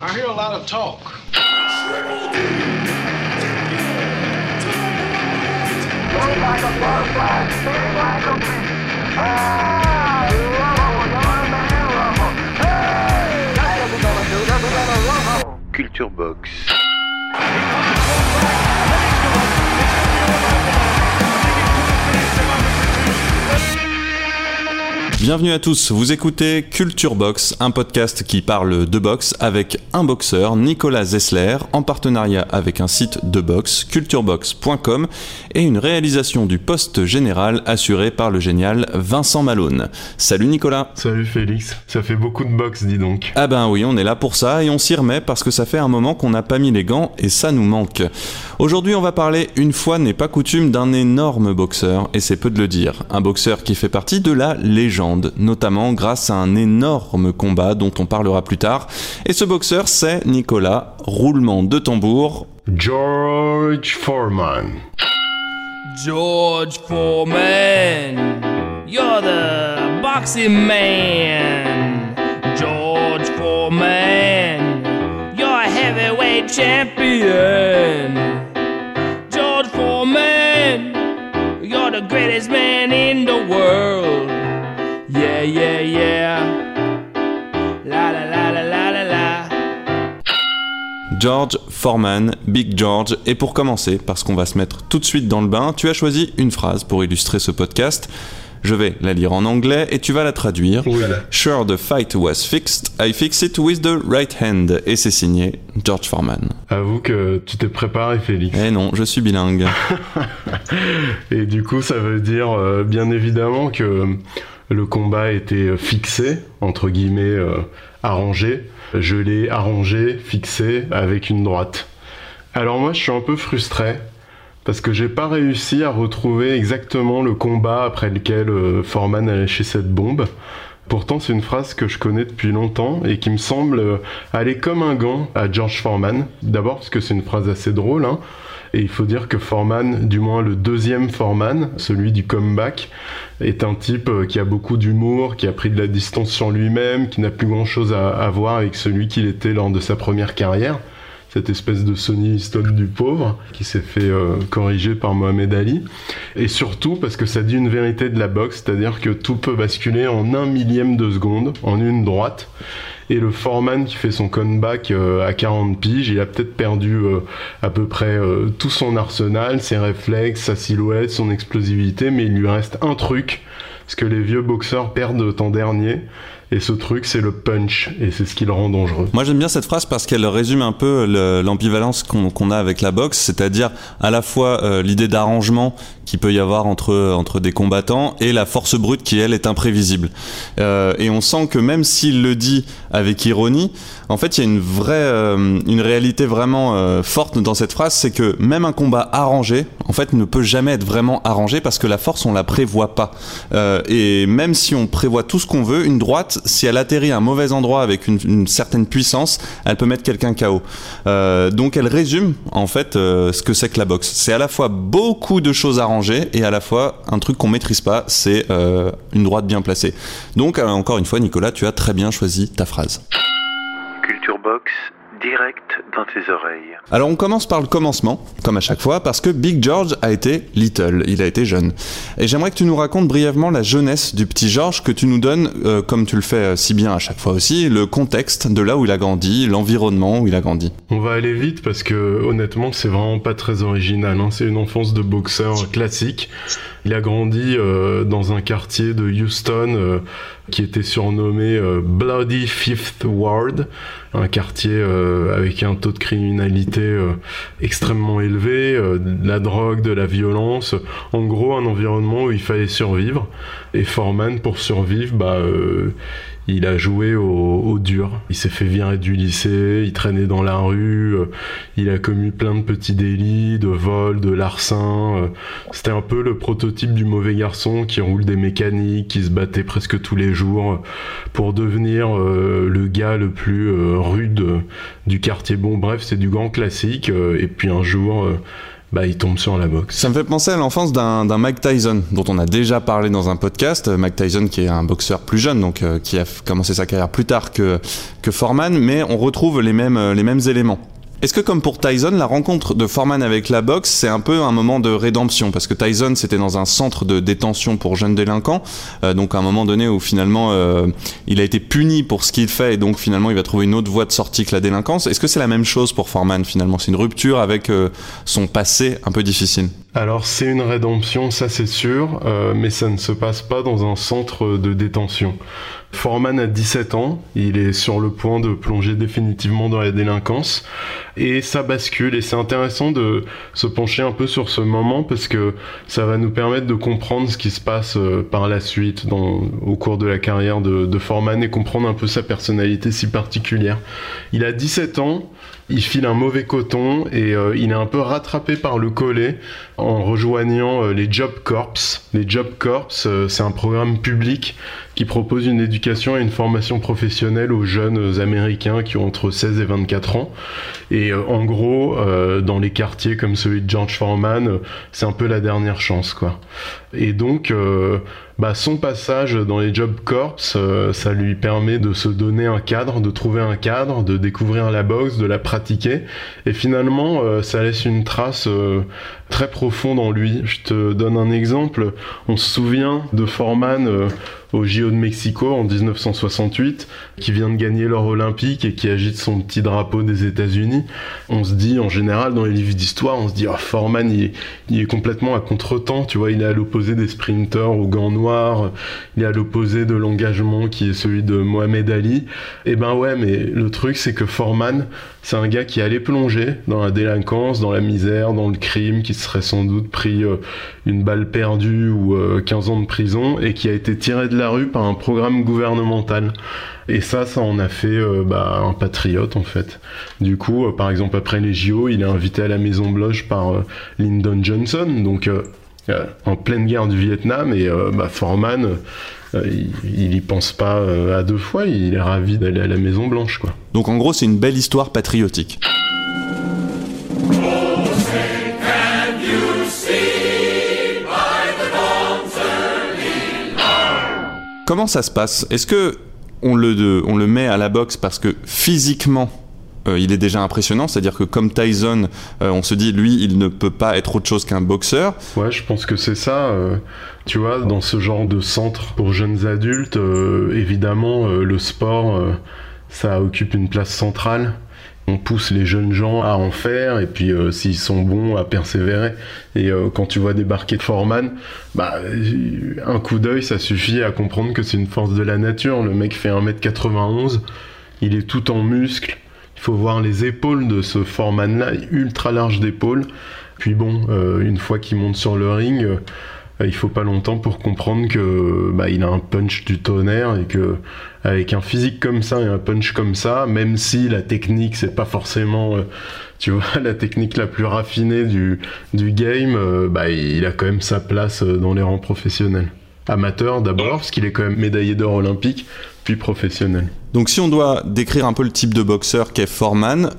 I hear a lot of talk. Culture Box. Bienvenue à tous, vous écoutez Culture Box, un podcast qui parle de boxe avec un boxeur, Nicolas Zessler, en partenariat avec un site de boxe, culturebox.com, et une réalisation du poste général assurée par le génial Vincent Malone. Salut Nicolas Salut Félix, ça fait beaucoup de boxe, dis donc. Ah ben oui, on est là pour ça et on s'y remet parce que ça fait un moment qu'on n'a pas mis les gants et ça nous manque. Aujourd'hui, on va parler, une fois n'est pas coutume, d'un énorme boxeur, et c'est peu de le dire. Un boxeur qui fait partie de la légende, notamment grâce à un énorme combat dont on parlera plus tard. Et ce boxeur, c'est Nicolas, roulement de tambour. George Foreman. George Foreman, you're the boxing man. George Foreman, you're a heavyweight champion. George Foreman, you're the greatest man in the world. Yeah, yeah, yeah. La la la la la la la. George Foreman, Big George. Et pour commencer, parce qu'on va se mettre tout de suite dans le bain, tu as choisi une phrase pour illustrer ce podcast. Je vais la lire en anglais et tu vas la traduire. Oui. Sure, the fight was fixed. I fix it with the right hand. Et c'est signé George Foreman. Avoue que tu t'es préparé Félix. Eh non, je suis bilingue. Et du coup, ça veut dire euh, bien évidemment que le combat était fixé, entre guillemets, euh, arrangé. Je l'ai arrangé, fixé avec une droite. Alors moi, je suis un peu frustré parce que j'ai pas réussi à retrouver exactement le combat après lequel euh, Foreman a lâché cette bombe. Pourtant, c'est une phrase que je connais depuis longtemps et qui me semble euh, aller comme un gant à George Foreman. D'abord parce que c'est une phrase assez drôle, hein. Et il faut dire que Foreman, du moins le deuxième Foreman, celui du comeback, est un type euh, qui a beaucoup d'humour, qui a pris de la distance sur lui-même, qui n'a plus grand chose à, à voir avec celui qu'il était lors de sa première carrière. Cette espèce de Sonny Liston du pauvre, qui s'est fait euh, corriger par Mohamed Ali. Et surtout parce que ça dit une vérité de la boxe, c'est-à-dire que tout peut basculer en un millième de seconde, en une droite. Et le Foreman qui fait son comeback euh, à 40 piges, il a peut-être perdu euh, à peu près euh, tout son arsenal, ses réflexes, sa silhouette, son explosivité, mais il lui reste un truc, ce que les vieux boxeurs perdent de temps dernier. Et ce truc, c'est le punch, et c'est ce qui le rend dangereux. Moi j'aime bien cette phrase parce qu'elle résume un peu le- l'ambivalence qu'on qu'on a avec la boxe, c'est-à-dire à la fois euh, l'idée d'arrangement qu'il peut y avoir entre, entre des combattants et la force brute qui elle est imprévisible. Euh, et on sent que même s'il le dit avec ironie, en fait il y a une vraie, euh, une réalité vraiment euh, forte dans cette phrase, c'est que même un combat arrangé, en fait ne peut jamais être vraiment arrangé parce que la force on la prévoit pas. Et même si on prévoit tout ce qu'on veut, une droite, si elle atterrit à un mauvais endroit avec une, une certaine puissance, elle peut mettre quelqu'un KO. Donc elle résume en fait ce que c'est que la boxe. C'est à la fois beaucoup de choses arrangées et à la fois un truc qu'on maîtrise pas, c'est euh, une droite bien placée. Donc euh, encore une fois, Nicolas, tu as très bien choisi ta phrase. Culture Box, direct dans tes oreilles. Alors on commence par le commencement, comme à chaque fois, parce que Big George a été little, il a été jeune. Et j'aimerais que tu nous racontes brièvement la jeunesse du petit George, que tu nous donnes, euh, comme tu le fais euh, si bien à chaque fois aussi, le contexte de là où il a grandi, l'environnement où il a grandi. On va aller vite parce que honnêtement c'est vraiment pas très original. hein. C'est une enfance de boxeur classique. Il a grandi euh, dans un quartier de Houston euh, qui était surnommé euh, Bloody Fifth Ward, un quartier euh, avec un taux de criminalité euh, extrêmement élevé, de la drogue, de la violence, en gros un environnement où il fallait survivre. Et Foreman, pour survivre, bah, il a joué au, au dur. Il s'est fait virer du lycée, il traînait dans la rue, euh, il a commis plein de petits délits, de vol, de larcin. euh. C'était un peu le prototype du mauvais garçon qui roule des mécaniques, qui se battait presque tous les jours euh, pour devenir le gars le plus rude du quartier. Bon, bref, c'est du grand classique. et puis un jour, bah, il tombe sur la boxe. Ça me fait penser à l'enfance d'un Mike Tyson, dont on a déjà parlé dans un podcast. Euh, Mike Tyson, qui est un boxeur plus jeune, donc euh, qui a commencé sa carrière plus tard que, que Foreman, mais on retrouve les mêmes, euh, les mêmes éléments. Est-ce que comme pour Tyson, la rencontre de Foreman avec la boxe, c'est un peu un moment de rédemption? Parce que Tyson, c'était dans un centre de détention pour jeunes délinquants, euh, donc à un moment donné où finalement euh, il a été puni pour ce qu'il fait, et donc finalement il va trouver une autre voie de sortie que la délinquance. Est-ce que c'est la même chose pour Foreman finalement? C'est une rupture avec euh, son passé un peu difficile Alors c'est une rédemption, ça c'est sûr, euh, mais ça ne se passe pas dans un centre de détention. Foreman a 17 ans, il est sur le point de plonger définitivement dans la délinquance et ça bascule et c'est intéressant de se pencher un peu sur ce moment parce que ça va nous permettre de comprendre ce qui se passe euh, par la suite au cours de la carrière de, de Foreman et comprendre un peu sa personnalité si particulière. Il a 17 ans, il file un mauvais coton et euh, il est un peu rattrapé par le collet en rejoignant euh, les Job Corps. Les Job Corps, euh, c'est un programme public qui propose une éducation et une formation professionnelle aux jeunes américains qui ont entre 16 et 24 ans. Et euh, en gros, euh, dans les quartiers comme celui de George Foreman, euh, c'est un peu la dernière chance, quoi. Et donc, euh, bah, son passage dans les Job Corps, euh, ça lui permet de se donner un cadre, de trouver un cadre, de découvrir la boxe, de la pratiquer. Et finalement, euh, ça laisse une trace euh, très profonde en lui. Je te donne un exemple. On se souvient de Foreman euh, au JO de Mexico en 1968, qui vient de gagner l'or olympique et qui agite son petit drapeau des États-Unis. On se dit, en général, dans les livres d'histoire, on se dit, oh, Foreman, il est, complètement à contre-temps, tu vois, il est à l'opposé des sprinteurs aux gants noirs, il est à l'opposé de l'engagement qui est celui de Mohamed Ali. Et ben ouais, mais le truc, c'est que Foreman, c'est un gars qui allait plonger dans la délinquance, dans la misère, dans le crime, qui serait sans doute pris euh, une balle perdue ou euh, 15 ans de prison et qui a été tiré de la rue par un programme gouvernemental. Et ça, ça en a fait euh, bah, un patriote en fait. Du coup, euh, par exemple, après les JO, il est invité à la Maison Blanche par euh, Lyndon Johnson, donc en pleine guerre du Vietnam, et bah, Foreman, il, il y pense pas à deux fois, il est ravi d'aller à la Maison Blanche, quoi. Donc en gros, c'est une belle histoire patriotique. Comment ça se passe? Est-ce que on le, met à la boxe parce que physiquement euh, il est déjà impressionnant, c'est-à-dire que comme Tyson, euh, on se dit lui, il ne peut pas être autre chose qu'un boxeur. Ouais, je pense que c'est ça. euh, tu vois, dans ce genre de centre pour jeunes adultes, évidemment, le sport, ça occupe une place centrale. On pousse les jeunes gens à en faire et puis euh, s'ils sont bons à persévérer. Et euh, quand tu vois débarquer Foreman, bah, euh, un coup d'œil ça suffit à comprendre que c'est une force de la nature. Le mec fait 1m91, il est tout en muscles. Il faut voir les épaules de ce Foreman là, ultra large d'épaules. Puis bon, une fois qu'il monte sur le ring, il faut pas longtemps pour comprendre que bah, il a un punch du tonnerre et que avec un physique comme ça et un punch comme ça, même si la technique c'est pas forcément euh, tu vois la technique la plus raffinée du, du game, euh, bah, il a quand même sa place euh, dans les rangs professionnels. Amateur d'abord, parce qu'il est quand même médaillé d'or olympique, puis professionnel. Donc si on doit décrire un peu le type de boxeur qu'est Foreman,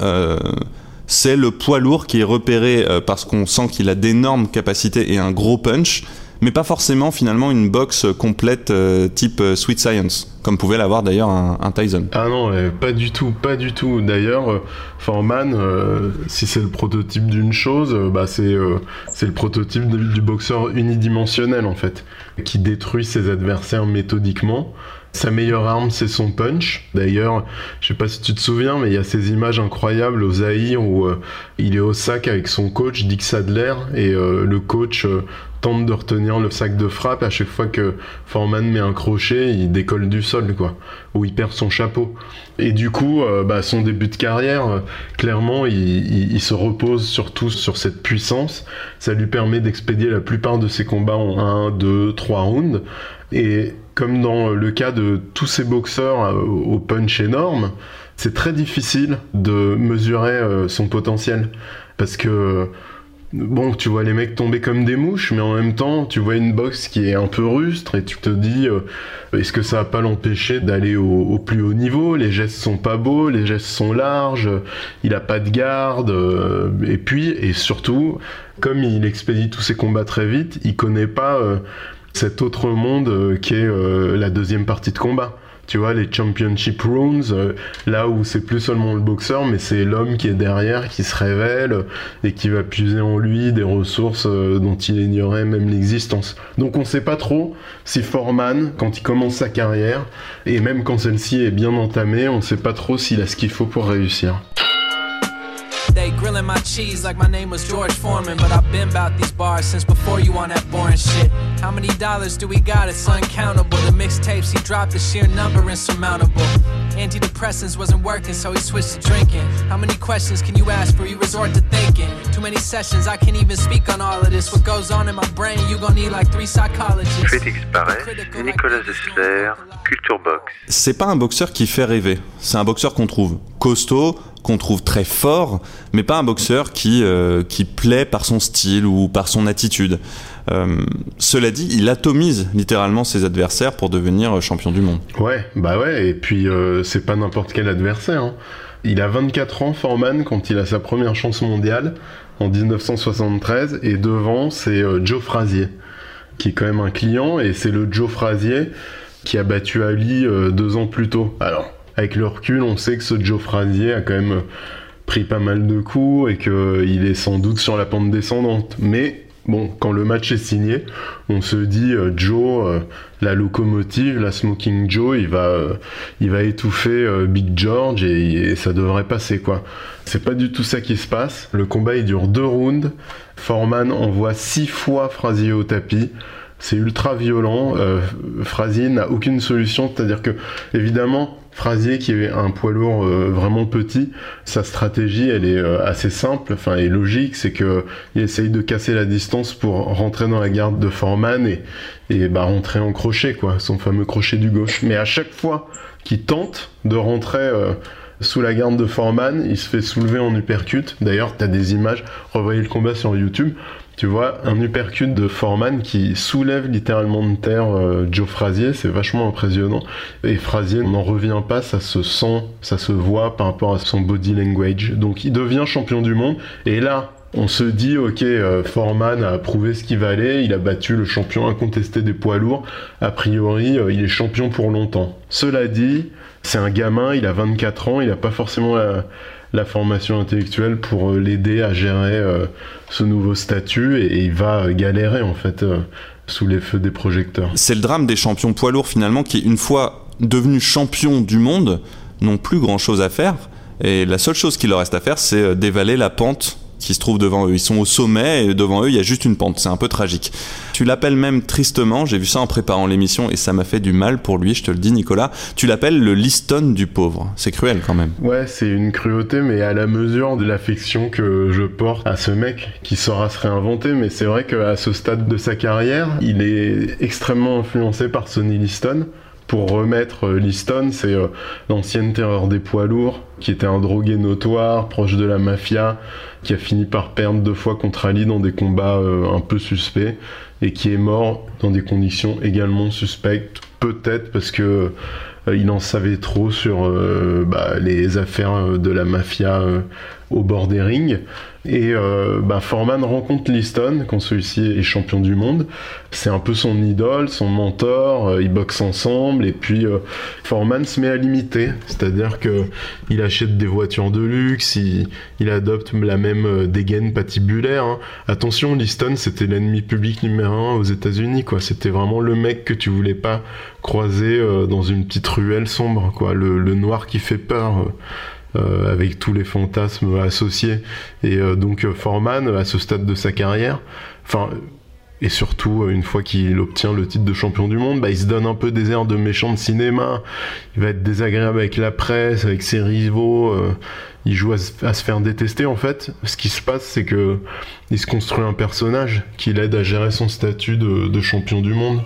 c'est le poids lourd qui est repéré parce qu'on sent qu'il a d'énormes capacités et un gros punch, mais pas forcément finalement une boxe complète euh, type euh, Sweet Science, comme pouvait l'avoir d'ailleurs un, Tyson. Ah non, euh, pas du tout, pas du tout. D'ailleurs, euh, Foreman, euh, si c'est le prototype d'une chose, euh, bah c'est euh, c'est le prototype du boxeur unidimensionnel en fait, qui détruit ses adversaires méthodiquement. Sa meilleure arme, c'est son punch. D'ailleurs, je sais pas si tu te souviens, mais il y a ces images incroyables au Zaïre où euh, il est au sac avec son coach Dick Sadler et euh, le coach euh, tente de retenir le sac de frappe à chaque fois que Foreman met un crochet, il décolle du sol, quoi, ou il perd son chapeau. Et du coup, euh, bah, son début de carrière, euh, clairement, il, il, se repose surtout sur cette puissance. Ça lui permet d'expédier la plupart de ses combats en 1, 2, 3 rounds. Et comme dans le cas de tous ces boxeurs euh, au punch énorme, c'est très difficile de mesurer son potentiel. Parce que bon, tu vois les mecs tomber comme des mouches, mais en même temps, tu vois une boxe qui est un peu rustre et tu te dis, euh, est-ce que ça va pas l'empêcher d'aller au, plus haut niveau? Les gestes sont pas beaux, les gestes sont larges, il a pas de garde, euh, et puis, et surtout, comme il expédie tous ses combats très vite, il connaît pas euh, cet autre monde qui est la deuxième partie de combat tu vois, les championship rounds, euh, là où c'est plus seulement le boxeur, mais c'est l'homme qui est derrière, qui se révèle et qui va puiser en lui des ressources euh, dont il ignorait même l'existence. Donc on sait pas trop si Foreman, quand il commence sa carrière, et même quand celle-ci est bien entamée, on sait pas trop s'il a ce qu'il faut pour réussir. They grilling my cheese like my name was George Foreman. But I've been about these bars since before you on that boring shit. How many dollars do we got? It's uncountable. The mixtapes he dropped, the sheer number insurmountable. Antidepressants wasn't working, so he switched to drinking. How many questions can you ask before you resort to thinking? Too many sessions, I can't even speak on all of this. What goes on in my brain, you gon' need like three psychologists. Félix Barret, Nicolas Zessler, Culture Box. C'est pas un boxeur qui fait rêver. C'est un boxeur qu'on trouve costaud, qu'on trouve très fort, mais pas un boxeur qui, euh, qui plaît par son style ou par son attitude. Euh, cela dit, il atomise littéralement ses adversaires pour devenir champion du monde. Ouais, bah ouais, et puis euh, c'est pas n'importe quel adversaire. Hein. Il a 24 ans, Foreman, quand il a sa première chance mondiale en 1973, et devant, c'est Joe Frazier, qui est quand même un client, et c'est le Joe Frazier qui a battu Ali deux ans plus tôt. Alors, avec le recul, on sait que ce Joe Frazier a quand même pris pas mal de coups et qu'il est sans doute sur la pente descendante. Mais bon, quand le match est signé, on se dit euh, Joe, euh, la locomotive, la Smoking Joe, il va, euh, il va étouffer Big George et, et, ça devrait passer quoi. C'est pas du tout ça qui se passe. Le combat il dure deux rounds. Foreman envoie six fois Frazier au tapis. C'est ultra violent. Frazier n'a aucune solution, c'est-à-dire que évidemment Frasier, qui est un poids lourd euh, vraiment petit, sa stratégie, elle est euh, assez simple, enfin, et logique, c'est que il essaye de casser la distance pour rentrer dans la garde de Foreman et, et bah, rentrer en crochet, quoi, son fameux crochet du gauche. Mais à chaque fois qu'il tente de rentrer euh, sous la garde de Foreman, il se fait soulever en uppercut. D'ailleurs, tu as des images, revoyez le combat sur YouTube. Tu vois, un uppercut de Foreman qui soulève littéralement de terre euh, Joe Frazier, c'est vachement impressionnant. Et Frazier n'en revient pas, ça se sent, ça se voit par rapport à son body language. Donc il devient champion du monde. Et là, on se dit, ok, euh, Foreman a prouvé ce qu'il valait, il a battu le champion incontesté des poids lourds. A priori, euh, il est champion pour longtemps. Cela dit, c'est un gamin, il a 24 ans, il n'a pas forcément la la formation intellectuelle pour euh, l'aider à gérer euh, ce nouveau statut et, il va galérer en fait euh, sous les feux des projecteurs. C'est le drame des champions poids lourds finalement qui, une fois devenus champions du monde, n'ont plus grand chose à faire. Et la seule chose qu'il leur reste à faire, c'est dévaler la pente qui se trouvent devant eux. Ils sont au sommet et devant eux, il y a juste une pente. C'est un peu tragique. Tu l'appelles même tristement, j'ai vu ça en préparant l'émission et ça m'a fait du mal pour lui, je te le dis Nicolas. Tu l'appelles le Liston du pauvre. C'est cruel quand même. Ouais, c'est une cruauté, mais à la mesure de l'affection que je porte à ce mec qui saura se réinventer. Mais c'est vrai qu'à ce stade de sa carrière, il est extrêmement influencé par Sonny Liston pour remettre euh, Liston, c'est euh, l'ancienne terreur des poids lourds, qui était un drogué notoire, proche de la mafia, qui a fini par perdre deux fois contre Ali dans des combats euh, un peu suspects, et qui est mort dans des conditions également suspectes, peut-être parce que il en savait trop sur bah, les affaires de la mafia au bord des rings. Et euh, bah, Foreman rencontre Liston quand celui-ci est champion du monde. C'est un peu son idole, son mentor. Euh, ils boxent ensemble et puis euh, Foreman se met à l'imiter, c'est-à-dire que il achète des voitures de luxe, il, adopte la même dégaine patibulaire. Hein. Attention, Liston c'était l'ennemi public numéro un aux États-Unis, quoi. C'était vraiment le mec que tu voulais pas croiser dans une petite ruelle sombre, quoi. Le noir qui fait peur. Euh, avec tous les fantasmes associés. Et euh, donc euh, Foreman, à ce stade de sa carrière, enfin, et surtout une fois qu'il obtient le titre de champion du monde, bah, il se donne un peu des airs de méchant de cinéma. Il va être désagréable avec la presse, avec ses rivaux. il joue à, se faire détester en fait. Ce qui se passe, c'est que il se construit un personnage qui l'aide à gérer son statut de, de champion du monde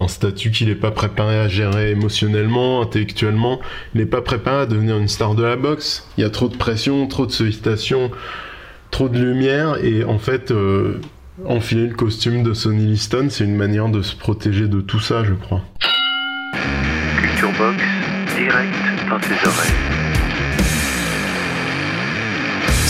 un statut qu'il n'est pas préparé à gérer émotionnellement, intellectuellement. Il n'est pas préparé à devenir une star de la boxe. Il y a trop de pression, trop de sollicitations, trop de lumière. Et en fait, euh, enfiler le costume de Sonny Liston, c'est une manière de se protéger de tout ça, je crois. Culture Box, direct dans tes oreilles.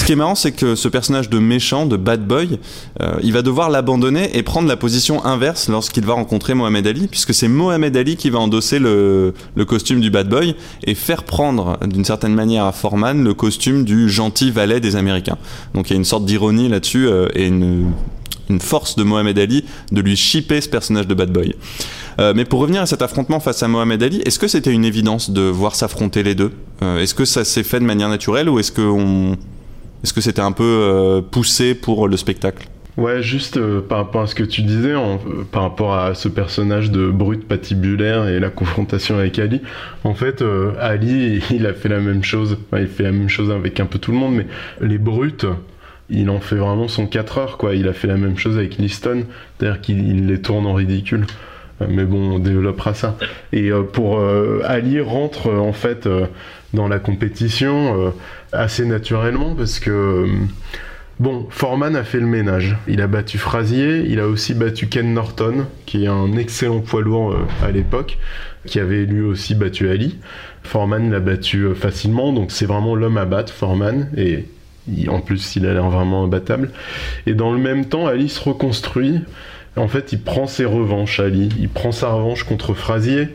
Ce qui est marrant, c'est que ce personnage de méchant, de bad boy, euh, il va devoir l'abandonner et prendre la position inverse lorsqu'il va rencontrer Mohamed Ali, puisque c'est Mohamed Ali qui va endosser le, costume du bad boy et faire prendre d'une certaine manière à Foreman le costume du gentil valet des Américains. Donc il y a une sorte d'ironie là-dessus euh, et une, force de Mohamed Ali de lui shipper ce personnage de bad boy. Euh, mais pour revenir à cet affrontement face à Mohamed Ali, est-ce que c'était une évidence de voir s'affronter les deux? Est-ce que ça s'est fait de manière naturelle ou est-ce qu'on est-ce que c'était un peu euh, poussé pour le spectacle? Ouais, juste euh, par rapport à ce que tu disais, euh, par rapport à ce personnage de brut patibulaire et la confrontation avec Ali, en fait, Ali, il a fait la même chose. il fait la même chose avec un peu tout le monde, mais les brutes, il en fait vraiment son 4 heures, quoi. Il a fait la même chose avec Liston, c'est-à-dire qu'il les tourne en ridicule. Mais bon, on développera ça. Et pour Ali rentre en fait dans la compétition assez naturellement parce que euh, bon, Foreman a fait le ménage. Il a battu Frazier, il a aussi battu Ken Norton, qui est un excellent poids lourd euh, à l'époque, qui avait lui aussi battu Ali. Foreman l'a battu euh, facilement, donc c'est vraiment l'homme à battre, Foreman, et en plus il a l'air vraiment imbattable. Et dans le même temps, Ali se reconstruit. En fait, il prend ses revanches, Ali. Il prend sa revanche contre Frazier.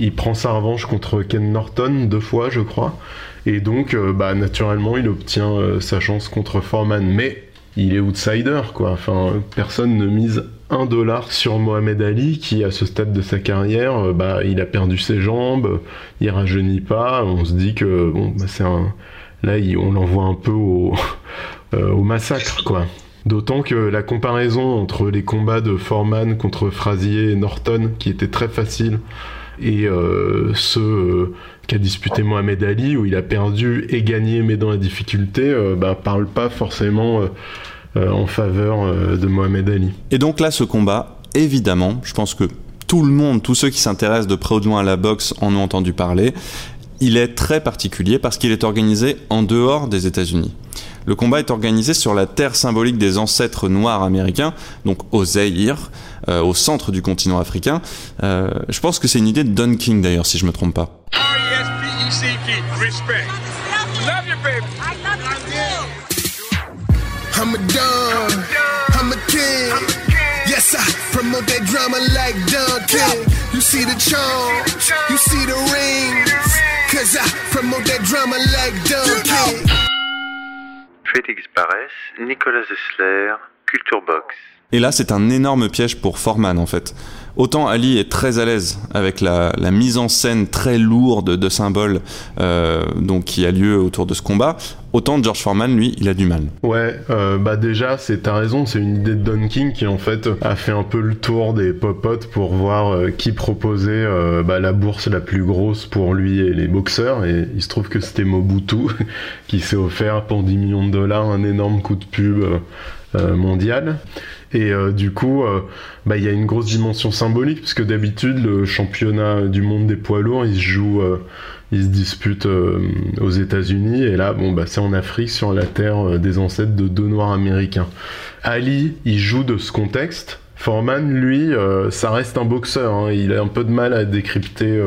Il prend sa revanche contre Ken Norton deux fois, je crois. Et donc, euh, bah, naturellement, il obtient euh, sa chance contre Foreman. Mais il est outsider, quoi. Enfin, personne ne mise un dollar sur Mohamed Ali, qui, à ce stade de sa carrière, euh, bah, il a perdu ses jambes, il rajeunit pas. On se dit que, bon, bah. Là, on l'envoie un peu au, au massacre, quoi. D'autant que la comparaison entre les combats de Foreman contre Frazier et Norton, qui était très facile, et ceux qu'a disputé Mohamed Ali, où il a perdu et gagné, mais dans la difficulté, euh, bah, parle pas forcément euh, euh, en faveur de Mohamed Ali. Et donc là, ce combat, évidemment, je pense que tout le monde, tous ceux qui s'intéressent de près ou de loin à la boxe en ont entendu parler. Il est très particulier parce qu'il est organisé en dehors des États-Unis. Le combat est organisé sur la terre symbolique des ancêtres noirs américains, donc au Zaïre, au centre du continent africain. je pense que c'est une idée de Don King d'ailleurs, si je me trompe pas. CP, respect. Love you, baby. I love you too. I'm a don, I'm a king. Yes, I promote that drama like. You see the charm, you see the rings. Cause I promote that drama like Don King. Félix Barès, Nicolas Zessler, Culture Box. Et là, c'est un énorme piège pour Foreman en fait. Autant Ali est très à l'aise avec la, mise en scène très lourde de symboles euh, qui a lieu autour de ce combat, autant George Foreman, lui, il a du mal. Ouais, euh, bah déjà, c'est t'as raison, c'est une idée de Don King qui en fait a fait un peu le tour des popotes pour voir euh, qui proposait bah, la bourse la plus grosse pour lui et les boxeurs. Et il se trouve que c'était Mobutu qui s'est offert pour 10 millions de dollars un énorme coup de pub mondial. Et euh, du coup, euh, bah, il y a une grosse dimension symbolique, puisque d'habitude, le championnat du monde des poids lourds, il se joue, euh, il se dispute aux États-Unis, et là, bon, bah, c'est en Afrique, sur la terre des ancêtres de deux noirs américains. Ali, il joue de ce contexte. Foreman, lui, ça reste un boxeur, hein. il a un peu de mal à décrypter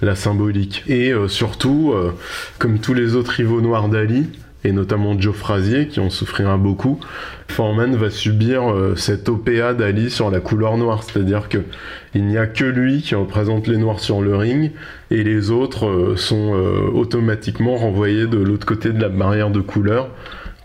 la symbolique. Et surtout, comme tous les autres rivaux noirs d'Ali, et notamment Joe Frazier qui en souffrira beaucoup, Foreman va subir euh, cette OPA d'Ali sur la couleur noire, c'est-à-dire que il n'y a que lui qui représente les noirs sur le ring et les autres euh, sont euh, automatiquement renvoyés de l'autre côté de la barrière de couleur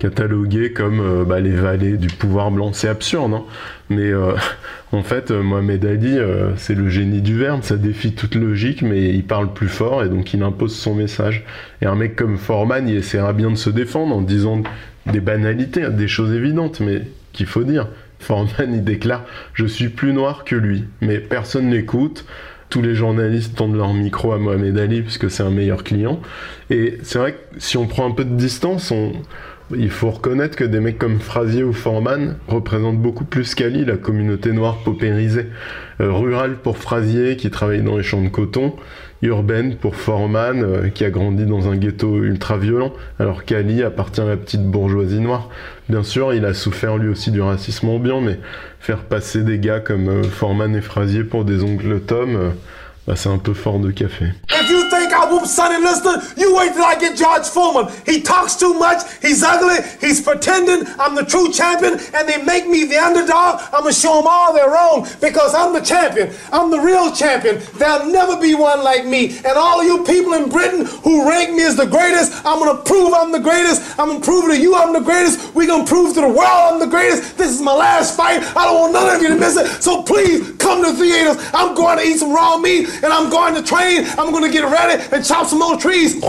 catalogués comme bah, les valets du pouvoir blanc. C'est absurde, hein mais en fait, Mohamed Ali, c'est le génie du verbe, ça défie toute logique, mais il parle plus fort et donc il impose son message. Et un mec comme Foreman, il essaiera bien de se défendre en disant des banalités, des choses évidentes, mais qu'il faut dire. Foreman, il déclare Je suis plus noir que lui, mais personne n'écoute. Tous les journalistes tendent leur micro à Mohamed Ali puisque c'est un meilleur client. Et c'est vrai que si on prend un peu de distance, on, il faut reconnaître que des mecs comme Frazier ou Foreman représentent beaucoup plus qu'Ali la communauté noire paupérisée. Euh, rurale pour Frazier qui travaille dans les champs de coton, urbaine pour Foreman euh, qui a grandi dans un ghetto ultra violent, alors qu'Ali appartient à la petite bourgeoisie noire. Bien sûr, il a souffert lui aussi du racisme ambiant, mais faire passer des gars comme euh, Foreman et Frazier pour des oncles Tom, bah, c'est un peu fort de café. Sonny Liston, you wait till I get George Foreman. He talks too much, he's ugly, he's pretending I'm the true champion, and they make me the underdog. I'm gonna show them all they're wrong because I'm the champion. I'm the real champion. There'll never be one like me. And all you people in Britain who rank me as the greatest, I'm gonna prove I'm the greatest. I'm gonna prove to you I'm the greatest. We're gonna prove to the world I'm the greatest. This is my last fight. I don't want none of you to miss it. So please come to the theaters. I'm going to eat some raw meat and I'm going to train. I'm going to get ready and chop some more trees.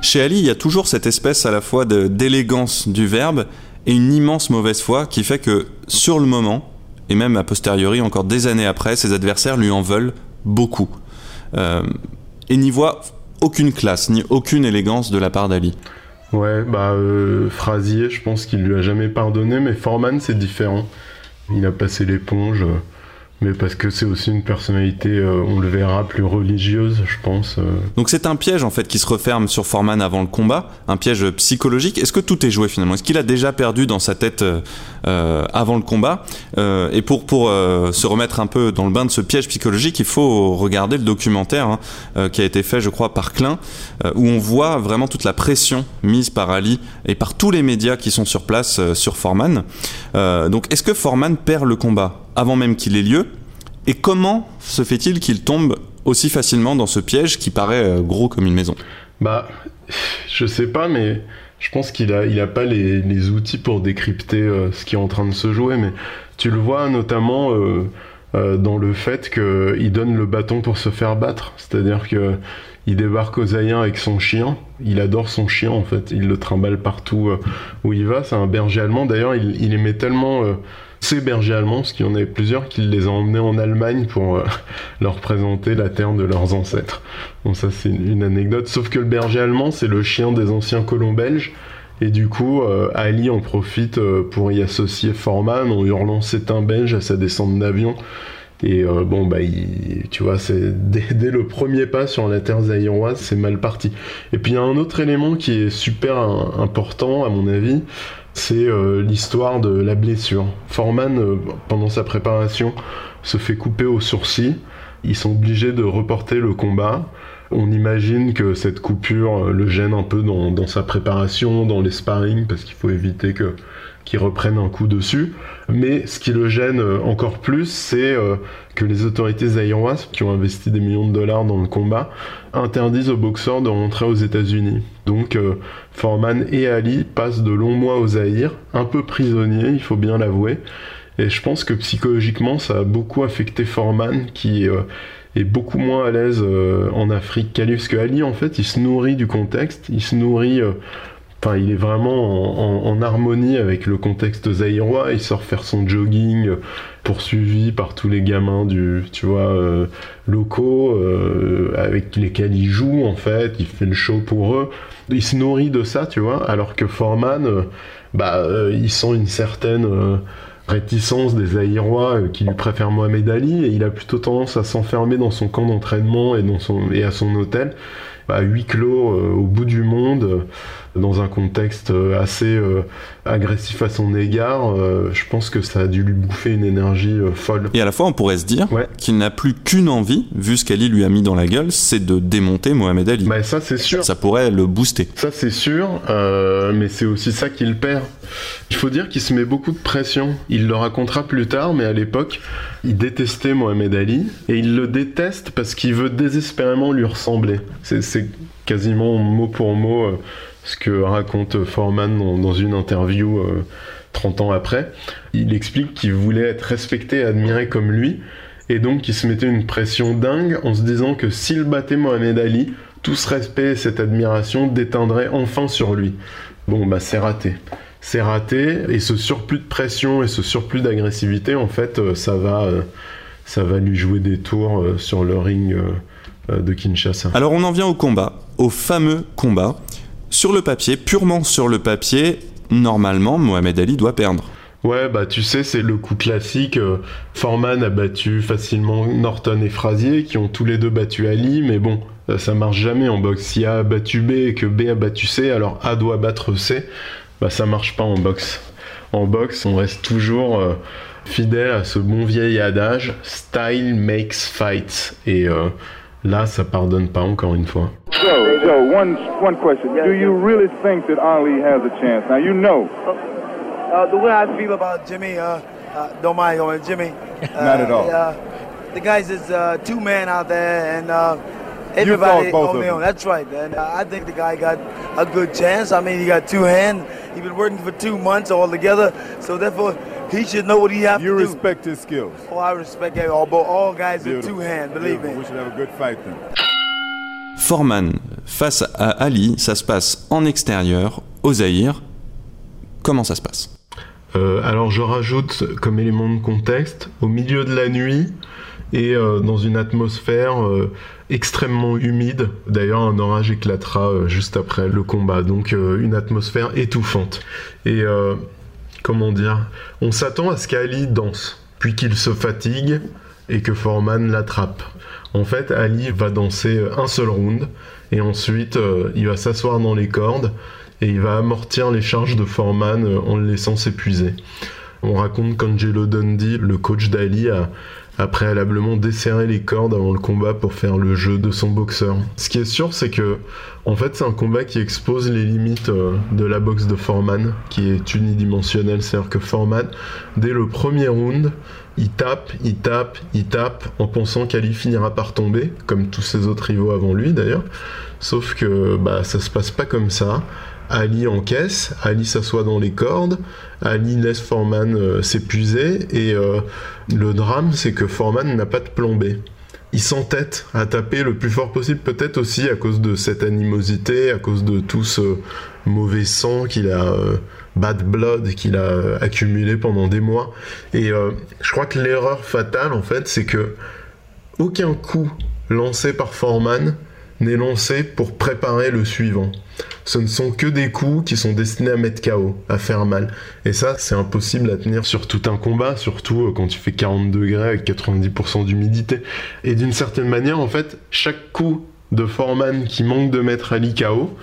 Chez Ali, il y a toujours cette espèce à la fois de- d'élégance du verbe et une immense mauvaise foi qui fait que sur le moment, et même a posteriori, encore des années après, ses adversaires lui en veulent beaucoup. Euh, et n'y voient aucune classe, ni aucune élégance de la part d'Ali. Ouais, bah euh, Frazier, je pense qu'il lui a jamais pardonné, mais Foreman c'est différent. Il a passé l'éponge, euh, mais parce que c'est aussi une personnalité, euh, on le verra, plus religieuse, je pense. euh. Donc c'est un piège en fait qui se referme sur Foreman avant le combat, un piège psychologique. Est-ce que tout est joué finalement? Est-ce qu'il a déjà perdu dans sa tête euh, euh, avant le combat? Euh, Et pour pour euh, se remettre un peu dans le bain de ce piège psychologique, il faut regarder le documentaire hein, euh, qui a été fait, je crois, par Klein, euh, où on voit vraiment toute la pression mise par Ali et par tous les médias qui sont sur place euh, sur Foreman. Euh, donc est-ce que Foreman perd le combat? Avant même qu'il ait lieu Et comment se fait-il qu'il tombe aussi facilement dans ce piège qui paraît euh, gros comme une maison? Bah, je sais pas, mais je pense qu'il a, il a pas les, les outils pour décrypter euh, ce qui est en train de se jouer, mais tu le vois notamment euh, dans le fait qu'il donne le bâton pour se faire battre. C'est-à-dire que il débarque aux Zaïens avec son chien. Il adore son chien en fait. Il le trimballe partout où il va. C'est un berger allemand. D'ailleurs, il, il aimait tellement ces bergers allemands, parce qu'il y en avait plusieurs, qu'il les a emmenés en Allemagne pour euh, leur présenter la terre de leurs ancêtres. Bon, ça c'est une, anecdote. Sauf que le berger allemand, c'est le chien des anciens colons belges. Et du coup, euh, Ali en profite euh, pour y associer Foreman en hurlant c'est un belge à sa descente d'avion. Et bon, bah, tu vois, dès, dès le premier pas sur la terre zaïroise, c'est mal parti. Et puis il y a un autre élément qui est super important, à mon avis, c'est euh, l'histoire de la blessure. Foreman, euh, pendant sa préparation, se fait couper au sourcil. Ils sont obligés de reporter le combat. On imagine que cette coupure euh, le gêne un peu dans, sa préparation, dans les sparring, parce qu'il faut éviter que qu'il reprenne un coup dessus. Mais ce qui le gêne euh, encore plus, c'est euh, que les autorités zaïroises, qui ont investi des millions de dollars dans le combat, interdisent aux boxeurs de rentrer aux États-Unis. Donc Foreman et Ali passent de longs mois au Zaïre, un peu prisonniers, il faut bien l'avouer. Et je pense que psychologiquement, ça a beaucoup affecté Foreman, qui est beaucoup moins à l'aise euh, en Afrique qu'Ali, parce que Ali, en fait, il se nourrit du contexte, il se nourrit... euh, Enfin, il est vraiment en, harmonie avec le contexte zaïrois. Il sort faire son jogging, euh, poursuivi par tous les gamins du, tu vois, locaux, avec lesquels il joue, en fait. Il fait le show pour eux. Il se nourrit de ça, tu vois. Alors que Foreman, bah, il sent une certaine réticence des Zaïrois euh, qui lui préfèrent Mohamed Ali et il a plutôt tendance à s'enfermer dans son camp d'entraînement et, dans son, et à son hôtel, à huis clos euh, au bout du monde, dans un contexte euh, assez euh, agressif à son égard. euh, je pense que ça a dû lui bouffer une énergie folle. Et à la fois, on pourrait se dire Ouais. qu'il n'a plus qu'une envie, vu ce qu'Ali lui a mis dans la gueule, c'est de démonter Mohamed Ali. Bah, ça, c'est sûr. Ça pourrait le booster. Ça c'est sûr, euh, mais c'est aussi ça qu'il perd. Il faut dire qu'il se met beaucoup de pression. Il le racontera plus tard, mais à l'époque, il détestait Mohamed Ali et il le déteste parce qu'il veut désespérément lui ressembler. C'est- C'est quasiment mot pour mot euh, ce que raconte Foreman dans, une interview euh, 30 ans après. Il explique qu'il voulait être respecté et admiré comme lui. Et donc il se mettait une pression dingue en se disant que s'il battait Mohamed Ali, tout ce respect et cette admiration déteindrait enfin sur lui. Bon bah c'est raté. c'est raté et ce surplus de pression et ce surplus d'agressivité en fait euh, ça va euh, ça va lui jouer des tours euh, sur le ring de Kinshasa. Alors on en vient au combat, au fameux combat. Sur le papier, purement sur le papier, normalement Mohamed Ali doit perdre. Ouais, bah tu sais, c'est le coup classique. Foreman a battu facilement Norton et Frazier, qui ont tous les deux battu Ali, mais bon, ça marche jamais en boxe. Si A a battu B et que B a battu C, alors A doit battre C bah ça marche pas en boxe. En boxe, on reste toujours euh, fidèle à ce bon vieil adage style makes fight et euh, là ça pardonne pas encore une fois. So, so one one question. Do you really think that Ali has a chance? Now you know. Uh, the way I feel about Jimmy, uh, uh, don't mind going Jimmy. Not at all. Uh, the guys is uh, two men out there and uh, everybody on of me on. That's right, and uh, I think the guy got a good chance. I mean, he got two hands. He's been working for two months all together, so therefore he should know what he has You to do. respect his skills. Oh, I respect it. All, but all guys with Beautiful. two hands, believe Beautiful. me. We should have a good fight then. Foreman face à Ali, ça se passe en extérieur, au Zaïre. Comment ça se passe? Euh, alors je rajoute comme élément de contexte, au milieu de la nuit et euh, dans une atmosphère euh, extrêmement humide, d'ailleurs un orage éclatera juste après le combat, donc une atmosphère étouffante. Et comment dire, on s'attend à ce qu'Ali danse, puis qu'il se fatigue et que Foreman l'attrape. En fait, Ali va danser euh, un seul round et ensuite euh, il va s'asseoir dans les cordes et il va amortir les charges de Foreman euh, en le laissant s'épuiser. On raconte qu'Angelo Dundee, le coach d'Ali, a, préalablement desserré les cordes avant le combat pour faire le jeu de son boxeur. Ce qui est sûr, c'est que en fait, c'est un combat qui expose les limites de la boxe de Foreman, qui est unidimensionnelle. C'est-à-dire que Foreman, dès le premier round, il tape, il tape, il tape, en pensant qu'Ali finira par tomber, comme tous ses autres rivaux avant lui d'ailleurs. Sauf que bah, ça se passe pas comme ça. Ali encaisse, Ali s'assoit dans les cordes, Ali laisse Foreman euh, s'épuiser, et euh, le drame, c'est que Foreman n'a pas de plan. Il s'entête à taper le plus fort possible, peut-être aussi à cause de cette animosité, à cause de tout ce mauvais sang qu'il a, euh, bad blood qu'il a accumulé pendant des mois. Et euh, je crois que l'erreur fatale, en fait, c'est que aucun coup lancé par Foreman n'est lancé pour préparer le suivant. Ce ne sont que des coups qui sont destinés à mettre KO, à faire mal. Et ça, c'est impossible à tenir sur tout un combat, surtout euh, quand tu fais 40 degrés avec 90% d'humidité. Et d'une certaine manière, en fait, chaque coup de Foreman qui manque de mettre Ali KO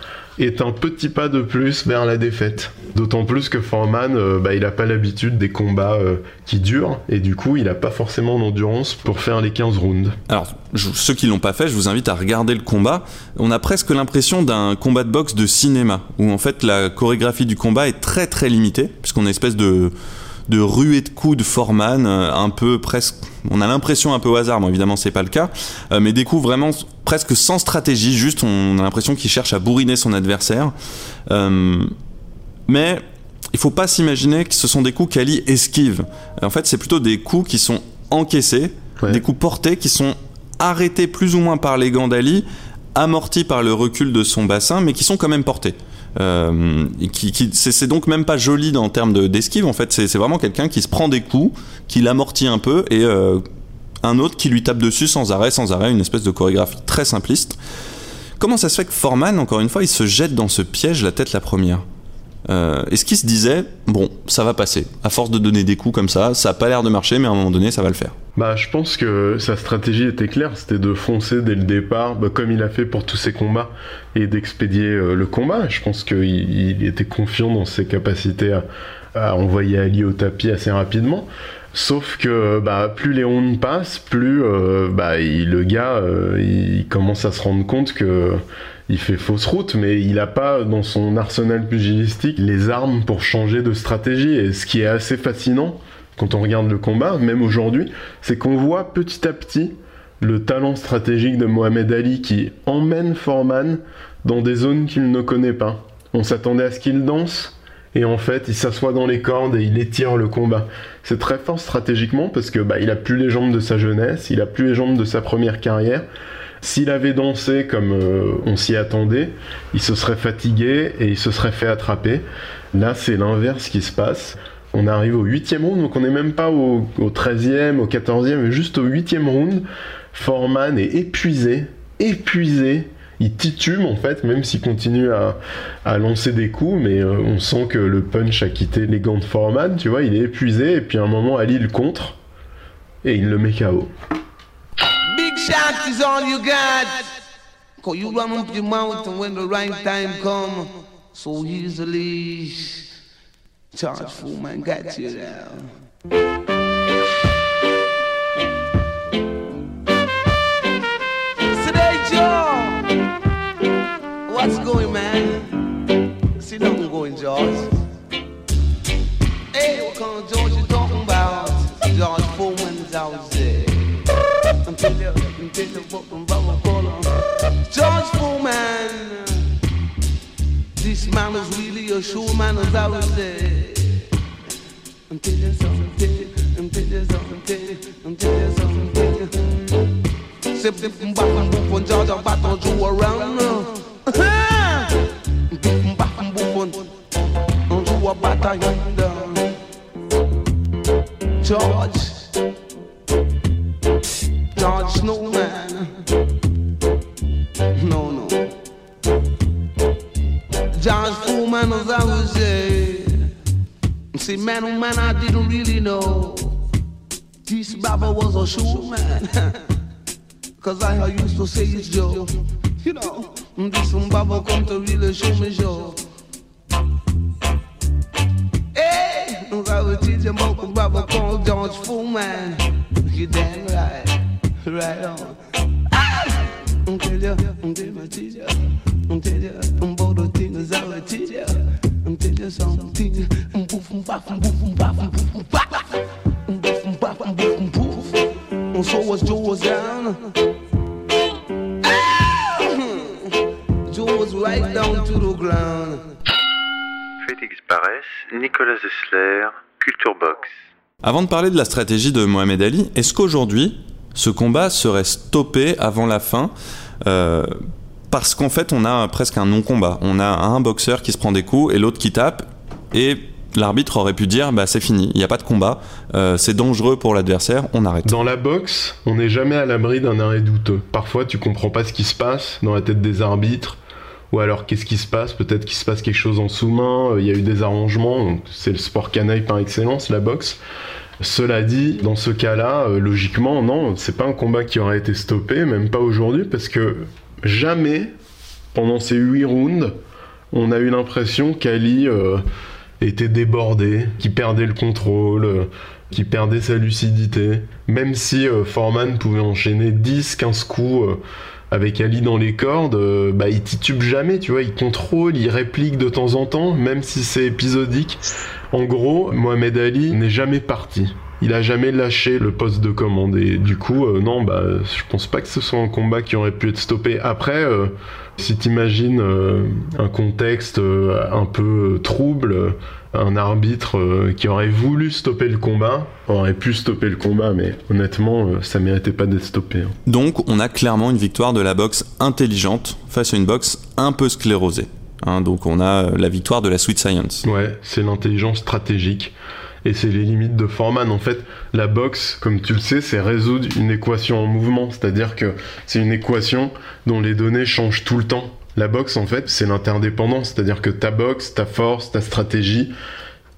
est un petit pas de plus vers la défaite. D'autant plus que Foreman, euh, bah, il n'a pas l'habitude des combats euh, qui durent, et du coup, il n'a pas forcément d'endurance pour faire les 15 rounds. Alors, ceux qui l'ont pas fait, je vous invite à regarder le combat. On a presque l'impression d'un combat de boxe de cinéma, où en fait la chorégraphie du combat est très très limitée, puisqu'on une espèce de de ruée de coups de Foreman, euh, un peu presque, on a l'impression un peu au hasard, bon évidemment c'est pas le cas, euh, mais des coups vraiment presque sans stratégie, juste on a l'impression qu'il cherche à bourriner son adversaire. Euh, mais il faut pas s'imaginer que ce sont des coups qu'Ali esquive. En fait, c'est plutôt des coups qui sont encaissés, Ouais. des coups portés qui sont arrêtés plus ou moins par les gants d'Ali, amortis par le recul de son bassin, mais qui sont quand même portés. Euh, qui, c'est donc même pas joli en termes de- d'esquive. En fait, c'est vraiment quelqu'un qui se prend des coups, qui l'amortit un peu, et euh, un autre qui lui tape dessus sans arrêt, sans arrêt, une espèce de chorégraphie très simpliste. Comment ça se fait que Foreman, encore une fois, il se jette dans ce piège la tête la première? Euh, Est-ce qu'il se disait, bon, ça va passer, à force de donner des coups comme ça, ça a pas l'air de marcher, mais à un moment donné, ça va le faire Bah, je pense que sa stratégie était claire, c'était de foncer dès le départ, bah, comme il a fait pour tous ses combats, et d'expédier euh, le combat. Je pense qu'il il était confiant dans ses capacités à, envoyer Ali au tapis assez rapidement. Sauf que bah, plus les rounds passent, plus euh, bah, il- le gars euh, il commence à se rendre compte que il fait fausse route, mais il n'a pas dans son arsenal pugilistique les armes pour changer de stratégie. Et ce qui est assez fascinant quand on regarde le combat, même aujourd'hui, c'est qu'on voit petit à petit le talent stratégique de Mohamed Ali qui emmène Foreman dans des zones qu'il ne connaît pas. On s'attendait à ce qu'il danse, et en fait, il s'assoit dans les cordes et il étire le combat. C'est très fort stratégiquement parce que bah, il a plus les jambes de sa jeunesse, il a plus les jambes de sa première carrière. S'il avait dansé comme euh, on s'y attendait, il se serait fatigué et il se serait fait attraper. Là, c'est l'inverse qui se passe. On arrive au huitième round, donc on n'est même pas au, au 13e, au 14e, mais juste au huitième round. Foreman est épuisé, épuisé. Il titume en fait, même s'il continue à, à lancer des coups, mais euh, on sent que le punch a quitté les gants de Foreman, tu vois, il est épuisé, et puis à un moment, Ali le contre, et il le met KO. Big is all you got. Cause you run up your mouth and when the right time come, so easily. Charge fool man got you Joe. What's going, man? Sit down, going, George. Fucking brother call him. George Foreman. This man is really a show man is out there. Until you something, until you, until you something, until you, until you something, until you. Sip, dip, and bop, and boop, and George, I'm about to do around. Dip, and bop, and boop, and and do a batter yonder. George. George As I was say. See, man, oh man, I didn't really know. This Baba was a showman. Cause I used to say it's Joe. You know, this Baba come to really show me show. Hey, I was teaching about Baba called George Foreman. You damn right, right on. Ah! I'm tell you, I'm tell you, teach paf, paf, paf. Paf, so was down. Ah! Right down to the ground. Félix Barès, Nicolas Zessler, Culture Box. Avant de parler de la stratégie de Mohamed Ali, est-ce qu'aujourd'hui, ce combat serait stoppé avant la fin? Euh, Parce qu'en fait, on a presque un non-combat. On a un boxeur qui se prend des coups et l'autre qui tape. Et l'arbitre aurait pu dire bah, c'est fini, il n'y a pas de combat, euh, c'est dangereux pour l'adversaire, on arrête. Dans la boxe, on n'est jamais à l'abri d'un arrêt douteux. Parfois, tu comprends pas ce qui se passe dans la tête des arbitres. Ou alors, qu'est-ce qui se passe? Peut-être qu'il se passe quelque chose en sous-main, euh, il y a eu des arrangements. C'est le sport canaille par excellence, la boxe. Cela dit, dans ce cas-là, euh, logiquement, non, c'est pas un combat qui aurait été stoppé, même pas aujourd'hui, parce que jamais, pendant ces 8 rounds, on a eu l'impression qu'Ali euh, était débordé, qu'il perdait le contrôle, euh, qu'il perdait sa lucidité. Même si euh, Foreman pouvait enchaîner 10-15 coups avec Ali dans les cordes, bah, il titube jamais, tu vois, il contrôle, il réplique de temps en temps, même si c'est épisodique. En gros, Mohamed Ali n'est jamais parti. Il a jamais lâché le poste de commande et du coup, euh, non, bah, je pense pas que ce soit un combat qui aurait pu être stoppé. Après, euh, si t'imagines euh, un contexte euh, un peu trouble, un arbitre qui aurait voulu stopper le combat, aurait pu stopper le combat, mais honnêtement, ça méritait pas d'être stoppé. hein. Donc, on a clairement une victoire de la boxe intelligente face à une boxe un peu sclérosée. Hein, donc, on a la victoire de la Sweet Science. Ouais, c'est l'intelligence stratégique. Et c'est les limites de Foreman. En fait, la boxe, comme tu le sais, c'est résoudre une équation en mouvement. C'est-à-dire que c'est une équation dont les données changent tout le temps. La boxe, en fait, c'est l'interdépendance. C'est-à-dire que ta boxe, ta force, ta stratégie,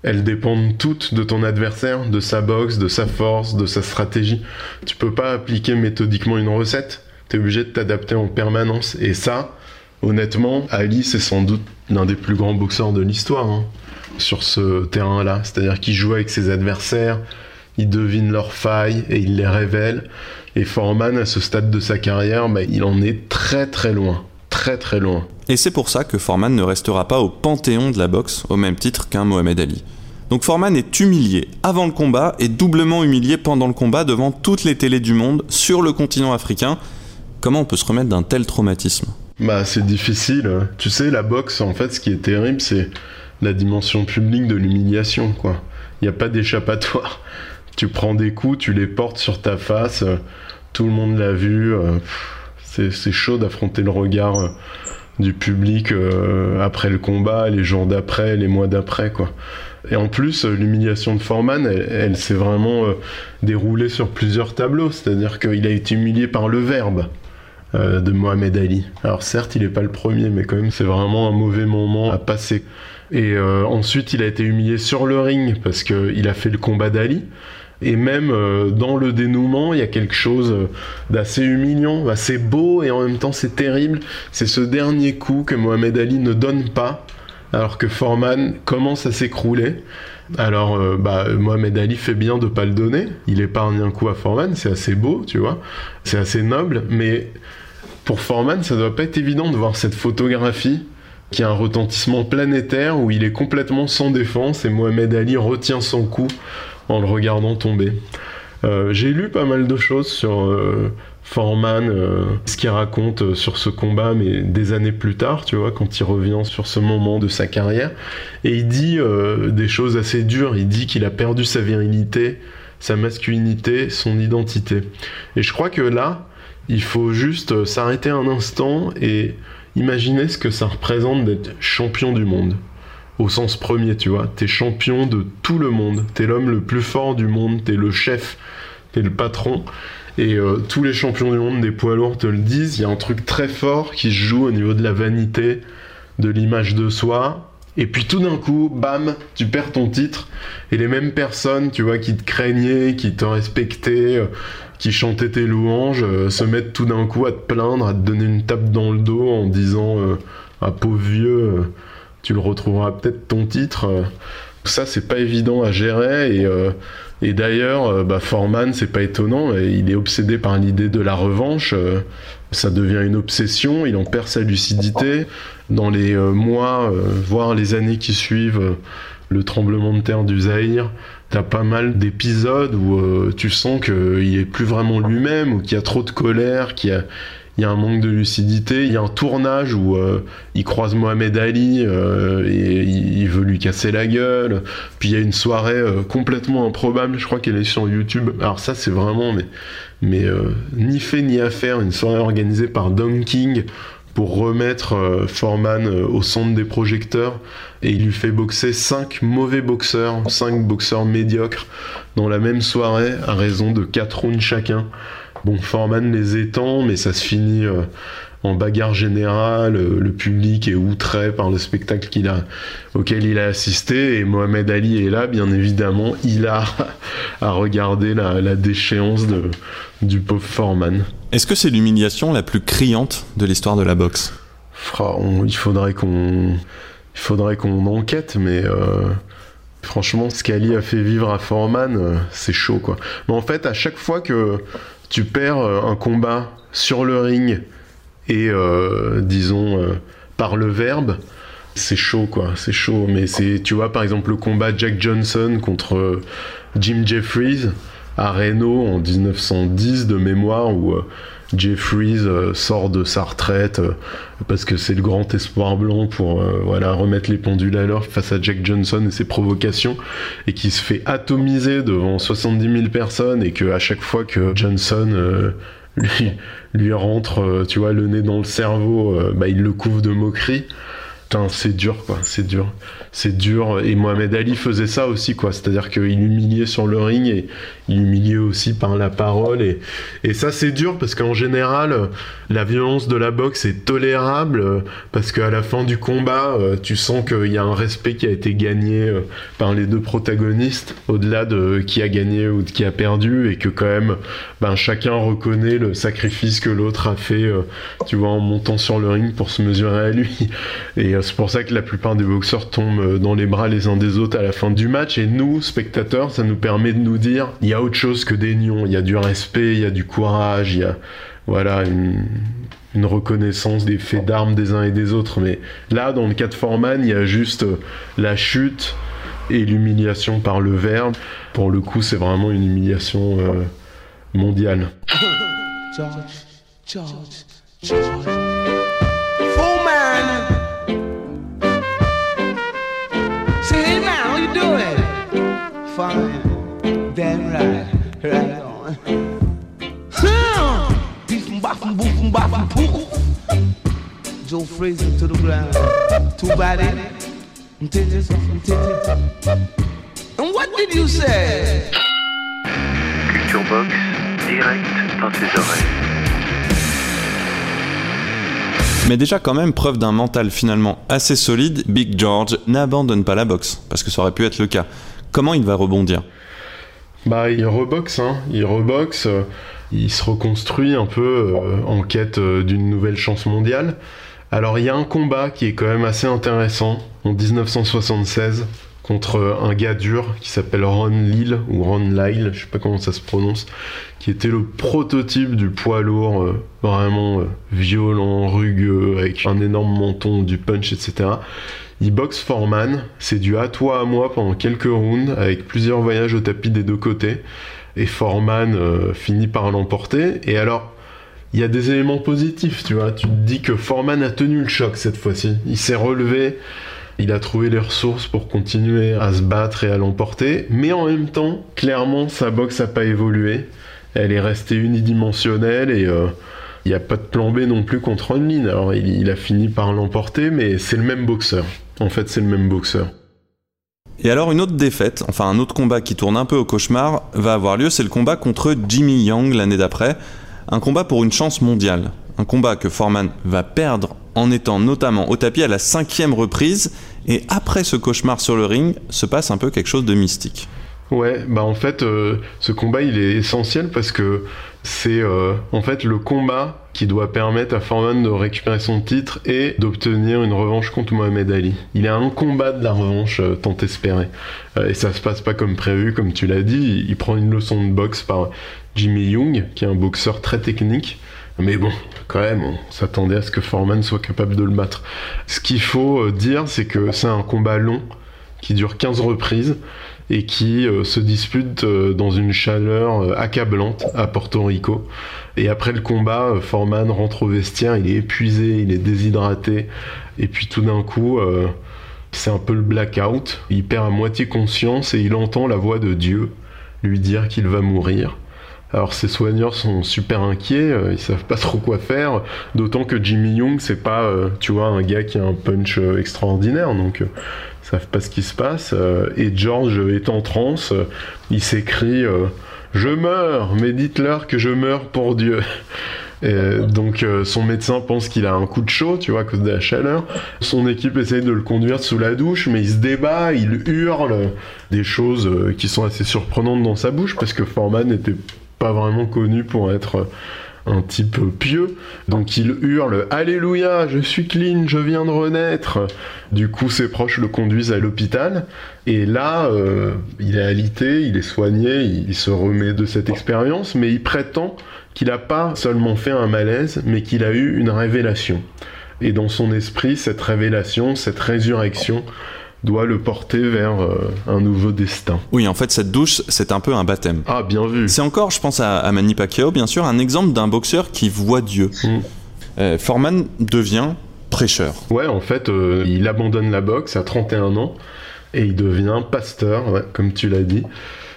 elles dépendent toutes de ton adversaire, de sa boxe, de sa force, de sa stratégie. Tu peux pas appliquer méthodiquement une recette. Tu es obligé de t'adapter en permanence. Et ça, honnêtement, Ali, c'est sans doute l'un des plus grands boxeurs de l'histoire hein, sur ce terrain-là. C'est-à-dire qu'il joue avec ses adversaires, il devine leurs failles et il les révèle. Et Foreman, à ce stade de sa carrière, bah, il en est très très loin. Très très loin. Et c'est pour ça que Foreman ne restera pas au panthéon de la boxe, au même titre qu'un Mohamed Ali. Donc Foreman est humilié avant le combat et doublement humilié pendant le combat devant toutes les télés du monde sur le continent africain. Comment on peut se remettre d'un tel traumatisme? Bah, c'est difficile. Tu sais, la boxe, en fait, ce qui est terrible, c'est la dimension publique de l'humiliation, quoi. Il n'y a pas d'échappatoire. Tu prends des coups, tu les portes sur ta face, euh, tout le monde l'a vu. euh, C'est chaud d'affronter le regard euh, du public après le combat, les jours d'après, les mois d'après, quoi. Et en plus, l'humiliation de Foreman, elle, elle s'est vraiment déroulée sur plusieurs tableaux. C'est-à-dire qu'il a été humilié par le verbe de Mohamed Ali. Alors certes, il n'est pas le premier, mais quand même, c'est vraiment un mauvais moment à passer. Et euh, ensuite, il a été humilié sur le ring parce qu'il a fait le combat d'Ali. Et même euh, dans le dénouement, il y a quelque chose euh, d'assez humiliant, assez beau et en même temps c'est terrible. C'est ce dernier coup que Mohamed Ali ne donne pas, alors que Foreman commence à s'écrouler. Alors, bah, Mohamed Ali fait bien de pas le donner. Il épargne un coup à Foreman, c'est assez beau, tu vois. C'est assez noble, mais pour Foreman, ça doit pas être évident de voir cette photographie qui a un retentissement planétaire où il est complètement sans défense et Mohamed Ali retient son coup en le regardant tomber. Euh, J'ai lu pas mal de choses sur euh, Foreman, euh, ce qu'il raconte sur ce combat, mais des années plus tard, tu vois, quand il revient sur ce moment de sa carrière. Et il dit des choses assez dures. Il dit qu'il a perdu sa virilité, sa masculinité, son identité. Et je crois que là, il faut juste s'arrêter un instant et imaginer ce que ça représente d'être champion du monde. Au sens premier, tu vois. T'es champion de tout le monde. T'es l'homme le plus fort du monde. T'es le chef. T'es le patron. Et euh, tous les champions du monde des poids lourds te le disent. Il y a un truc très fort qui se joue au niveau de la vanité, de l'image de soi. Et puis tout d'un coup, bam, tu perds ton titre. Et les mêmes personnes, tu vois, qui te craignaient, qui te respectaient, euh, qui chantaient tes louanges, euh, se mettent tout d'un coup à te plaindre, à te donner une tape dans le dos en disant Ah pauvre vieux, tu le retrouveras peut-être ton titre. Ça, c'est pas évident à gérer. Et, d'ailleurs, bah, Foreman, c'est pas étonnant, il est obsédé par l'idée de la revanche. Ça devient une obsession, il en perd sa lucidité. Dans les euh, mois, euh, voire les années qui suivent euh, le tremblement de terre du Zaïre, t'as pas mal d'épisodes où tu sens qu'il est plus vraiment lui-même, ou qu'il y a trop de colère, qu'il y a, il y a un manque de lucidité. Il y a un tournage où euh, il croise Mohamed Ali euh, et il, veut lui casser la gueule. Puis il y a une soirée euh, complètement improbable, je crois qu'elle est sur YouTube. Alors ça c'est vraiment mais, ni fait ni à faire, une soirée organisée par Don King pour remettre Foreman au centre des projecteurs et il lui fait boxer cinq mauvais boxeurs, cinq boxeurs médiocres dans la même soirée à raison de 4 rounds chacun. Bon, Foreman les étend, mais ça se finit euh, en bagarre générale. euh, Le public est outré par le spectacle qu'il a, auquel il a assisté. Et Mohamed Ali est là, bien évidemment, il a à regarder la, la déchéance de, du pauvre Foreman. Est-ce que c'est l'humiliation la plus criante de l'histoire de la boxe? Fra- on- il faudrait qu'on il faudrait qu'on enquête mais euh, franchement ce qu'Ali a fait vivre à Foreman euh, c'est chaud quoi mais en fait à chaque fois que tu perds euh, un combat sur le ring et euh, disons euh, par le verbe c'est chaud quoi c'est chaud. Mais c'est tu vois par exemple le combat Jack Johnson contre Jim Jeffries à Reno en 1910 de mémoire où Jeffries euh, sort de sa retraite euh, parce que c'est le grand espoir blanc pour euh, voilà remettre les pendules à l'heure face à Jack Johnson et ses provocations et qui se fait atomiser devant 70 000 personnes et que à chaque fois que Johnson lui, lui rentre tu vois le nez dans le cerveau bah, il le couvre de moqueries C'est dur, quoi, c'est dur. C'est dur. Et Mohamed Ali faisait ça aussi, quoi. C'est-à-dire qu'il humiliait sur le ring et il humiliait aussi par la parole. Et, ça, c'est dur parce qu'en général, la violence de la boxe est tolérable parce qu'à la fin du combat, euh, tu sens qu'il y a un respect qui a été gagné euh, par les deux protagonistes, au-delà de qui a gagné ou de qui a perdu, et que quand même, ben, chacun reconnaît le sacrifice que l'autre a fait, euh, tu vois, en montant sur le ring pour se mesurer à lui. C'est pour ça que la plupart des boxeurs tombent euh, dans les bras les uns des autres à la fin du match. Et nous, spectateurs, ça nous permet de nous dire, il y a autre chose que des nions. Il y a du respect, il y a du courage, il y a, voilà, une, reconnaissance des faits d'armes des uns et des autres. Mais là, dans le cas de Foreman, il y a juste euh, la chute et l'humiliation par le verbe. Pour le coup, c'est vraiment une humiliation euh, mondiale. Boff and freezing to the ground. Too bad it. Until you, until you. And what did you say? Culture Box, direct dans tes oreilles. Mais déjà quand même preuve d'un mental finalement assez solide, Big George n'abandonne pas la boxe, parce que ça aurait pu être le cas. Comment il va rebondir? Bah, il reboxe, hein. Il reboxe, euh, il se reconstruit un peu euh, en quête euh, d'une nouvelle chance mondiale. Alors, il y a un combat qui est quand même assez intéressant en 1976 contre un gars dur qui s'appelle Ron Lyle ou Ron Lyle, je sais pas comment ça se prononce, qui était le prototype du poids lourd, euh, vraiment euh, violent, rugueux, avec un énorme menton, du punch, etc. Il boxe Foreman, c'est du à toi à moi pendant quelques rounds, avec plusieurs voyages au tapis des deux côtés, et Foreman euh, finit par l'emporter. Et alors, il y a des éléments positifs, tu vois. Tu te dis que Foreman a tenu le choc cette fois-ci. Il s'est relevé, il a trouvé les ressources pour continuer à se battre et à l'emporter. Mais en même temps, clairement, sa boxe n'a pas évolué. Elle est restée unidimensionnelle et euh, il n'y a pas de plan B non plus contre Onlin. Alors, il, il a fini par l'emporter, mais c'est le même boxeur. En fait, c'est le même boxeur. Et alors une autre défaite, enfin un autre combat qui tourne un peu au cauchemar, va avoir lieu, c'est le combat contre Jimmy Young l'année d'après. Un combat pour une chance mondiale. Un combat que Foreman va perdre en étant notamment au tapis à la cinquième reprise. Et après ce cauchemar sur le ring, se passe un peu quelque chose de mystique. Ouais, bah en fait, euh, ce combat il est essentiel parce que c'est euh, en fait le combat qui doit permettre à Foreman de récupérer son titre et d'obtenir une revanche contre Mohamed Ali. Il est à un combat de la revanche euh, tant espéré. Et ça se passe pas comme prévu, comme tu l'as dit. Il, il prend une leçon de boxe par Jimmy Young, qui est un boxeur très technique. Mais bon, quand même, on s'attendait à ce que Foreman soit capable de le battre. Ce qu'il faut dire, c'est que c'est un combat long qui dure 15 reprises et qui euh, se dispute euh, dans une chaleur euh, accablante à Porto Rico. Et après le combat, Foreman rentre au vestiaire, il est épuisé, il est déshydraté, et puis tout d'un coup, c'est un peu le blackout. Il perd à moitié conscience et il entend la voix de Dieu lui dire qu'il va mourir. Alors ses soigneurs sont super inquiets, ils savent pas trop quoi faire, d'autant que Jimmy Young c'est pas, tu vois, un gars qui a un punch extraordinaire, donc savent pas ce qui se passe. euh, et George est en transe, euh, il s'écrie euh, Je meurs, mais dites-leur que je meurs pour Dieu. Et donc son médecin pense qu'il a un coup de chaud, tu vois, à cause de la chaleur. Son équipe essaye de le conduire sous la douche, mais il se débat, il hurle des choses qui sont assez surprenantes dans sa bouche, parce que Foreman n'était pas vraiment connu pour être un type pieux. Donc il hurle Alléluia, je suis clean, je viens de renaître. Du coup, ses proches le conduisent à l'hôpital. Et là, euh, il est alité, il est soigné, il, se remet de cette expérience, mais il prétend qu'il n'a pas seulement fait un malaise, mais qu'il a eu une révélation. Et dans son esprit, cette révélation, cette résurrection, doit le porter vers euh, un nouveau destin. Oui, en fait, cette douche, c'est un peu un baptême. Ah, bien vu. C'est encore, je pense à, à Manny Pacquiao, bien sûr, un exemple d'un boxeur qui voit Dieu. Euh, Foreman devient prêcheur. Ouais, en fait, euh, il abandonne la boxe à 31 ans et il devient pasteur, ouais, comme tu l'as dit.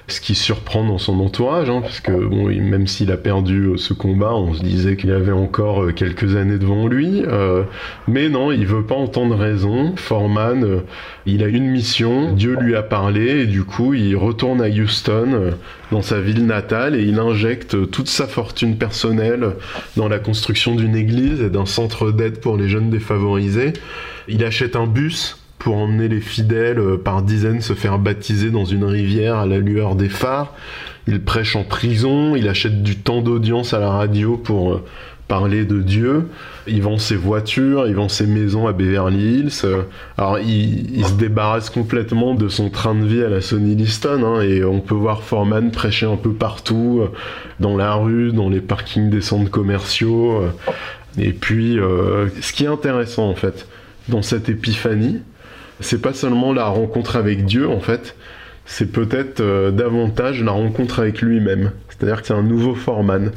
Ce qui surprend dans son entourage, hein, parce que bon, même s'il a perdu euh, ce combat, on se disait qu'il avait encore euh, quelques années devant lui. euh, mais non, il veut pas entendre raison. Foreman, euh, il a une mission, Dieu lui a parlé, et du coup, il retourne à Houston, dans sa ville natale, et il injecte toute sa fortune personnelle dans la construction d'une église et d'un centre d'aide pour les jeunes défavorisés. Il achète un bus pour emmener les fidèles euh, par dizaines se faire baptiser dans une rivière à la lueur des phares. Il prêche en prison, il achète du temps d'audience à la radio pour euh, parler de Dieu. Il vend ses voitures, il vend ses maisons à Beverly Hills. Euh, Alors il, se débarrasse complètement de son train de vie à la Sonny Liston hein, et on peut voir Foreman prêcher un peu partout, dans la rue, dans les parkings des centres commerciaux. Et puis ce qui est intéressant en fait dans cette épiphanie, c'est pas seulement la rencontre avec Dieu en fait, c'est peut-être euh, davantage la rencontre avec lui-même. C'est-à-dire que c'est un nouveau Foreman.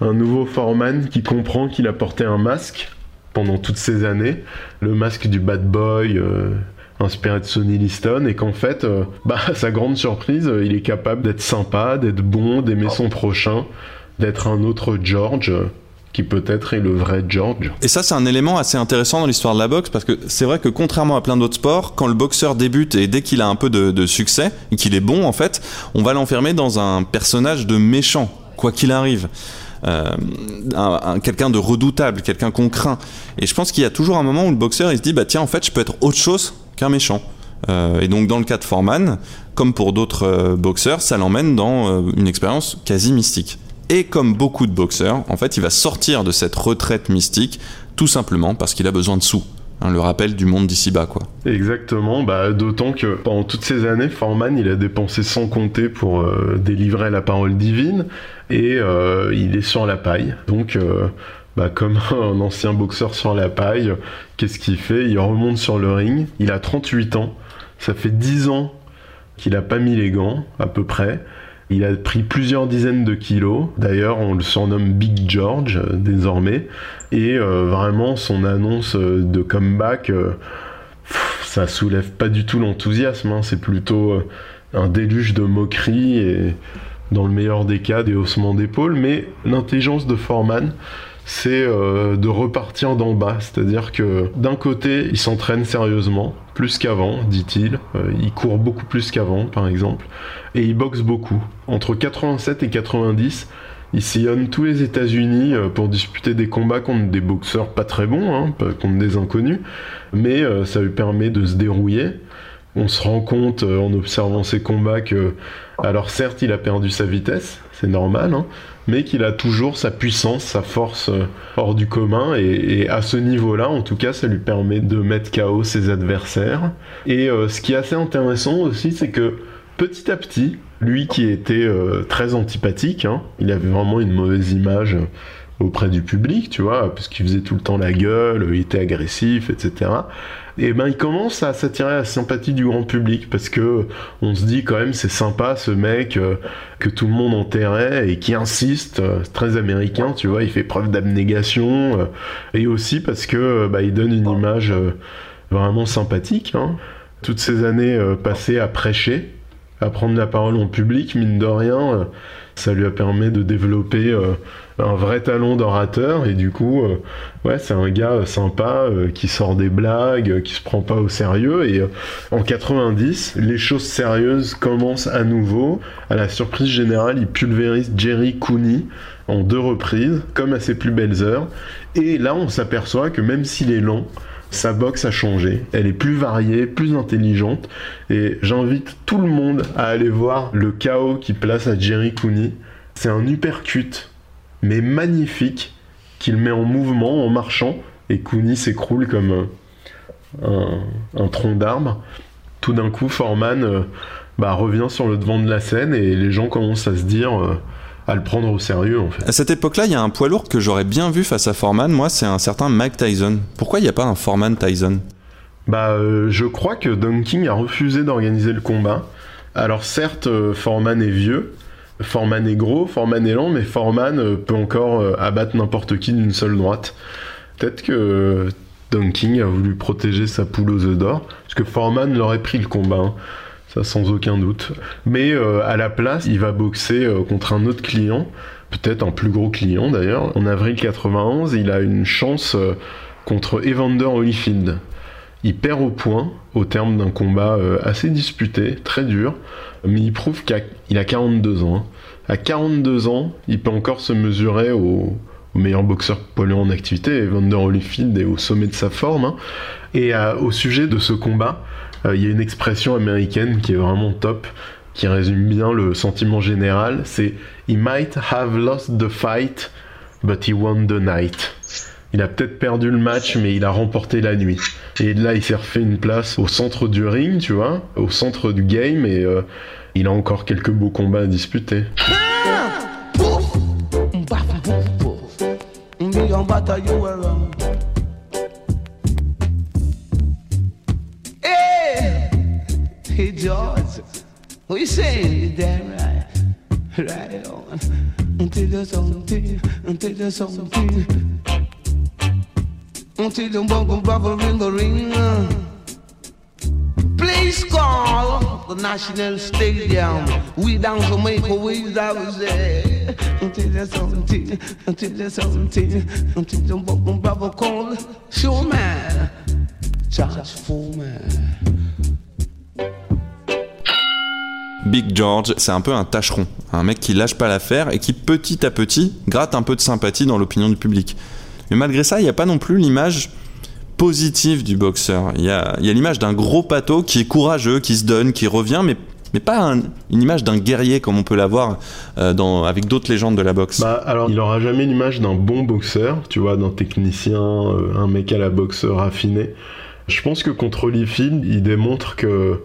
Un nouveau Foreman qui comprend qu'il a porté un masque pendant toutes ces années, le masque du bad boy. euh, inspiré de Sonny Liston et qu'en fait, euh, bah, à sa grande surprise, il est capable d'être sympa, d'être bon, d'aimer son prochain, d'être un autre George qui peut-être est le vrai George. Et ça, c'est un élément assez intéressant dans l'histoire de la boxe parce que c'est vrai que contrairement à plein d'autres sports, quand le boxeur débute et dès qu'il a un peu de, succès et qu'il est bon en fait, on va l'enfermer dans un personnage de méchant, quoi qu'il arrive. Euh, un- un- quelqu'un de redoutable, quelqu'un qu'on craint. Et je pense qu'il y a toujours un moment où le boxeur il se dit bah tiens en fait je peux être autre chose qu'un méchant. Euh, et donc dans le cas de Foreman, comme pour d'autres euh, boxeurs, ça l'emmène dans une expérience quasi mystique. Et comme beaucoup de boxeurs, en fait, il va sortir de cette retraite mystique tout simplement parce qu'il a besoin de sous. Hein, le rappel du monde d'ici bas, quoi. Exactement, bah, d'autant que pendant toutes ces années, Foreman, il a dépensé sans compter pour euh, délivrer la parole divine, et euh, il est sur la paille. Donc, euh, bah, comme un ancien boxeur sur la paille, qu'est-ce qu'il fait? Il remonte sur le ring, il a 38 ans, ça fait 10 ans qu'il a pas mis les gants, à peu près. Il a pris plusieurs dizaines de kilos. D'ailleurs, on le surnomme Big George euh, désormais. Et euh, vraiment, son annonce euh, de comeback, ça soulève pas du tout l'enthousiasme. hein. C'est plutôt un déluge de moqueries et, dans le meilleur des cas, des haussements d'épaule. Mais l'intelligence de Foreman, c'est euh, de repartir d'en bas. C'est-à-dire que d'un côté, il s'entraîne sérieusement, plus qu'avant, dit-il. Euh, il court beaucoup plus qu'avant, par exemple. Et il boxe beaucoup. Entre 87 et 90, il sillonne tous les États-Unis euh, pour disputer des combats contre des boxeurs pas très bons, hein, contre des inconnus. Mais ça lui permet de se dérouiller. On se rend compte en observant ses combats que, alors certes, il a perdu sa vitesse, c'est normal, hein, mais qu'il a toujours sa puissance, sa force euh, hors du commun, et, à ce niveau-là, en tout cas, ça lui permet de mettre KO ses adversaires. Et euh, ce qui est assez intéressant aussi, c'est que petit à petit, lui qui était euh, très antipathique, hein, il avait vraiment une mauvaise image auprès du public, tu vois, parce qu'il faisait tout le temps la gueule, il était agressif, etc. Et ben il commence à s'attirer la sympathie du grand public parce que on se dit quand même c'est sympa ce mec euh, que tout le monde enterrait et qui insiste, euh, très américain, tu vois, il fait preuve d'abnégation euh, et aussi parce que bah, il donne une image vraiment sympathique. hein. Toutes ces années passées à prêcher, à prendre la parole en public, mine de rien, ça lui a permis de développer euh, un vrai talent d'orateur et du coup, euh, ouais, c'est un gars euh, sympa qui sort des blagues, qui se prend pas au sérieux et en 90, les choses sérieuses commencent à nouveau. À la surprise générale, il pulvérise Jerry Cooney en deux reprises, comme à ses plus belles heures. Et là, on s'aperçoit que même s'il est lent, sa boxe a changé. Elle est plus variée, plus intelligente. Et j'invite tout le monde à aller voir le chaos qui place à Jerry Cooney. C'est un uppercut, mais magnifique, qu'il met en mouvement en marchant. Et Cooney s'écroule comme un, tronc d'arbre. Tout d'un coup, Foreman euh, bah, revient sur le devant de la scène et les gens commencent à se dire, euh, à le prendre au sérieux en fait. À cette époque-là, il y a un poids lourd que j'aurais bien vu face à Foreman. Moi, c'est un certain Mike Tyson. Pourquoi il n'y a pas un Foreman Tyson? Bah, euh, je crois que Dunking a refusé d'organiser le combat. Alors certes, euh, Foreman est vieux, Foreman est gros, Foreman est lent, mais Foreman euh, peut encore abattre n'importe qui d'une seule droite. Peut-être que Dunking a voulu protéger sa poule aux œufs d'or, parce que Foreman l'aurait pris le combat, hein. Sans aucun doute. Mais euh, à la place, il va boxer euh, contre un autre client, peut-être un plus gros client d'ailleurs. En avril 91, il a une chance euh, contre Evander Holyfield. Il perd au point au terme d'un combat assez disputé, très dur, mais il prouve qu'il a 42 ans. hein. À 42 ans, il peut encore se mesurer au, meilleur boxeur poilu en activité. Evander Holyfield est au sommet de sa forme. hein. Et au sujet de ce combat, il y a une expression américaine qui est vraiment top, qui résume bien le sentiment général. C'est He might have lost the fight, but he won the night. Il a peut-être perdu le match, mais il a remporté la nuit. Et là, il s'est refait une place au centre du ring, tu vois, au centre du game, et euh, il a encore quelques beaux combats à disputer. Me hey George, you saying? You damn right, right on. Until there's something, until there's something, until the bubble bubble ring the ring. Uh. Please call the the National Stadium. We down Jamaica, we I was there. Until there's something, until there's something, until the fucking brother called Showman. Charge Foreman. Big George, c'est un peu un tâcheron, un mec qui lâche pas l'affaire et qui petit à petit gratte un peu de sympathie dans l'opinion du public. Mais malgré ça, il n'y a pas non plus l'image positive du boxeur. Il y a, l'image d'un gros pato qui est courageux, qui se donne, qui revient, mais, pas un- une image d'un guerrier comme on peut l'avoir euh, avec d'autres légendes de la boxe. Bah alors, il aura jamais l'image d'un bon boxeur, tu vois, d'un technicien, euh, un mec à la boxe raffiné. Je pense que contre Holyfield, il démontre que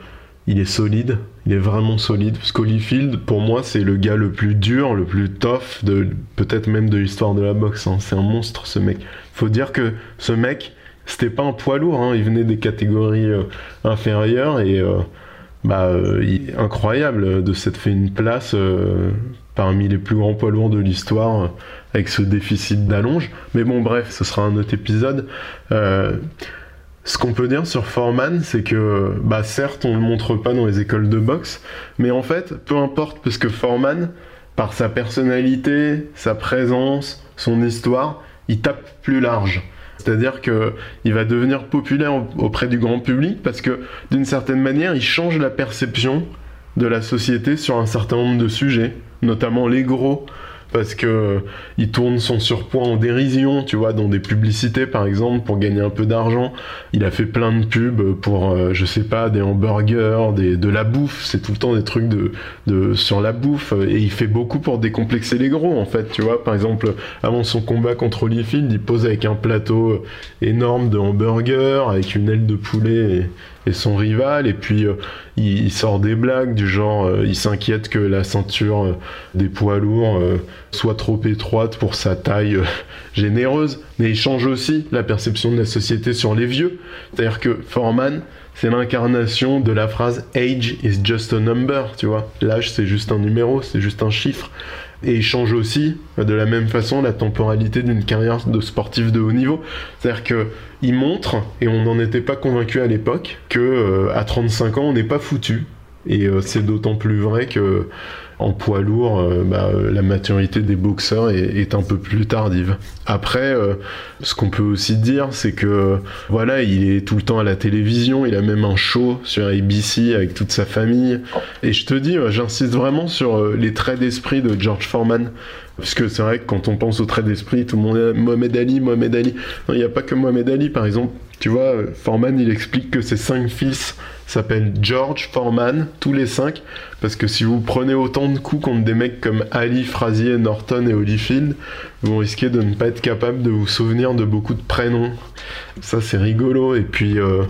il est solide, il est vraiment solide. Parce qu'Holyfield, pour moi, c'est le gars le plus dur, le plus tough, de peut-être même de l'histoire de la boxe. hein. C'est un monstre, ce mec. Faut dire que ce mec, c'était pas un poids lourd, hein. il venait des catégories euh, inférieures et euh, bah, euh, incroyable de s'être fait une place parmi les plus grands poids lourds de l'histoire avec ce déficit d'allonge. Mais bon, bref, ce sera un autre épisode. Ce qu'on peut dire sur Foreman, c'est que, bah, certes, on le montre pas dans les écoles de boxe, mais en fait, peu importe, parce que Foreman, par sa personnalité, sa présence, son histoire, il tape plus large. C'est-à-dire que il va devenir populaire au- auprès du grand public parce que d'une certaine manière, il change la perception de la société sur un certain nombre de sujets, notamment les gros, parce que euh, il tourne son surpoids en dérision, tu vois, dans des publicités par exemple pour gagner un peu d'argent. Il a fait plein de pubs pour, euh, je sais pas, des hamburgers, de la bouffe. C'est tout le temps des trucs de, sur la bouffe et il fait beaucoup pour décomplexer les gros en fait, tu vois. Par exemple, avant son combat contre Holyfield, il pose avec un plateau énorme de hamburgers avec une aile de poulet et, et son rival et puis euh, il, sort des blagues du genre euh, il s'inquiète que la ceinture euh, des poids lourds soit trop étroite pour sa taille généreuse. Mais il change aussi la perception de la société sur les vieux. C'est-à-dire que Foreman c'est l'incarnation de la phrase age is just a number tu vois. L'âge c'est juste un numéro c'est juste un chiffre et il change aussi euh, de la même façon la temporalité d'une carrière de sportif de haut niveau. C'est-à-dire que il montre, et on n'en était pas convaincu à l'époque, que euh, à 35 ans on n'est pas foutu. Et euh, c'est d'autant plus vrai que en poids lourd, euh, bah, euh, la maturité des boxeurs est, un peu plus tardive. Après, euh, ce qu'on peut aussi dire, c'est que voilà, il est tout le temps à la télévision, il a même un show sur ABC avec toute sa famille. Et je te dis, j'insiste vraiment sur les traits d'esprit de George Foreman. Parce que c'est vrai que quand on pense aux traits d'esprit, tout le monde est Mohamed Ali, Mohamed Ali. Non, il n'y a pas que Mohamed Ali, par exemple. Tu vois, Foreman, il explique que ses cinq fils s'appellent George Foreman, tous les cinq, parce que si vous prenez autant de coups contre des mecs comme Ali, Frazier, Norton et Holyfield, vous risquez de ne pas être capable de vous souvenir de beaucoup de prénoms. Ça, c'est rigolo. Et puis, euh,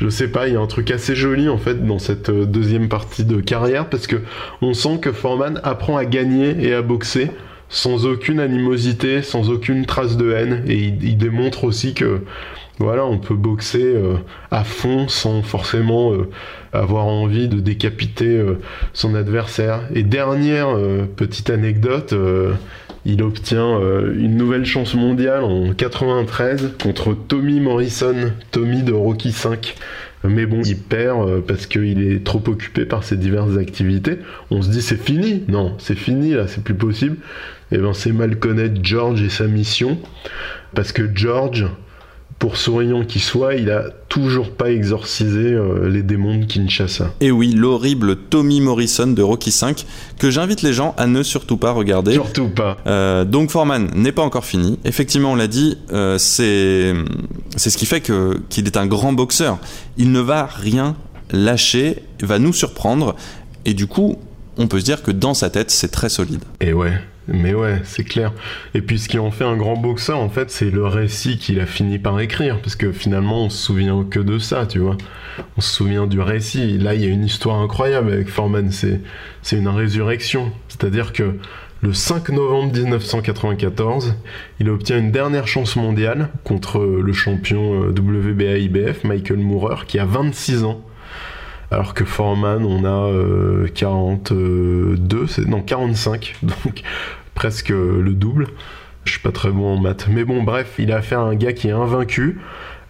je sais pas, il y a un truc assez joli en fait dans cette euh, deuxième partie de carrière, parce que on sent que Foreman apprend à gagner et à boxer sans aucune animosité, sans aucune trace de haine, et il démontre aussi que voilà, on peut boxer euh, à fond sans forcément euh, avoir envie de décapiter euh, son adversaire. Et dernière petite anecdote, il obtient une nouvelle chance mondiale en 93 contre Tommy Morrison, Tommy de Rocky 5. Mais bon, il perd parce qu'il est trop occupé par ses diverses activités. On se dit c'est fini. Non, c'est fini là, c'est plus possible. Et ben c'est mal connaître George et sa mission. Parce que George, pour souriant qu'il soit, il a toujours pas exorcisé euh, les démons de Kinshasa. Et oui, l'horrible Tommy Morrison de Rocky V, que j'invite les gens à ne surtout pas regarder. Surtout pas. Euh, donc Foreman n'est pas encore fini. Effectivement, on l'a dit, euh, c'est c'est ce qui fait que qu'il est un grand boxeur. Il ne va rien lâcher, va nous surprendre, et du coup, on peut se dire que dans sa tête, c'est très solide. Et ouais, mais ouais, c'est clair. Et puis ce qui en fait un grand boxeur, en fait, c'est le récit qu'il a fini par écrire, parce que finalement, on se souvient que de ça, tu vois. On se souvient du récit. Là, il y a une histoire incroyable avec Foreman, c'est une résurrection. C'est-à-dire que le 5 novembre 1994, il obtient une dernière chance mondiale contre le champion euh, WBA-IBF, Michael Moorer, qui a 26 ans. Alors que Foreman, on a euh, 42, c'est- non 45, donc presque le double. Je suis pas très bon en maths. Mais bon, bref, il a affaire à un gars qui est invaincu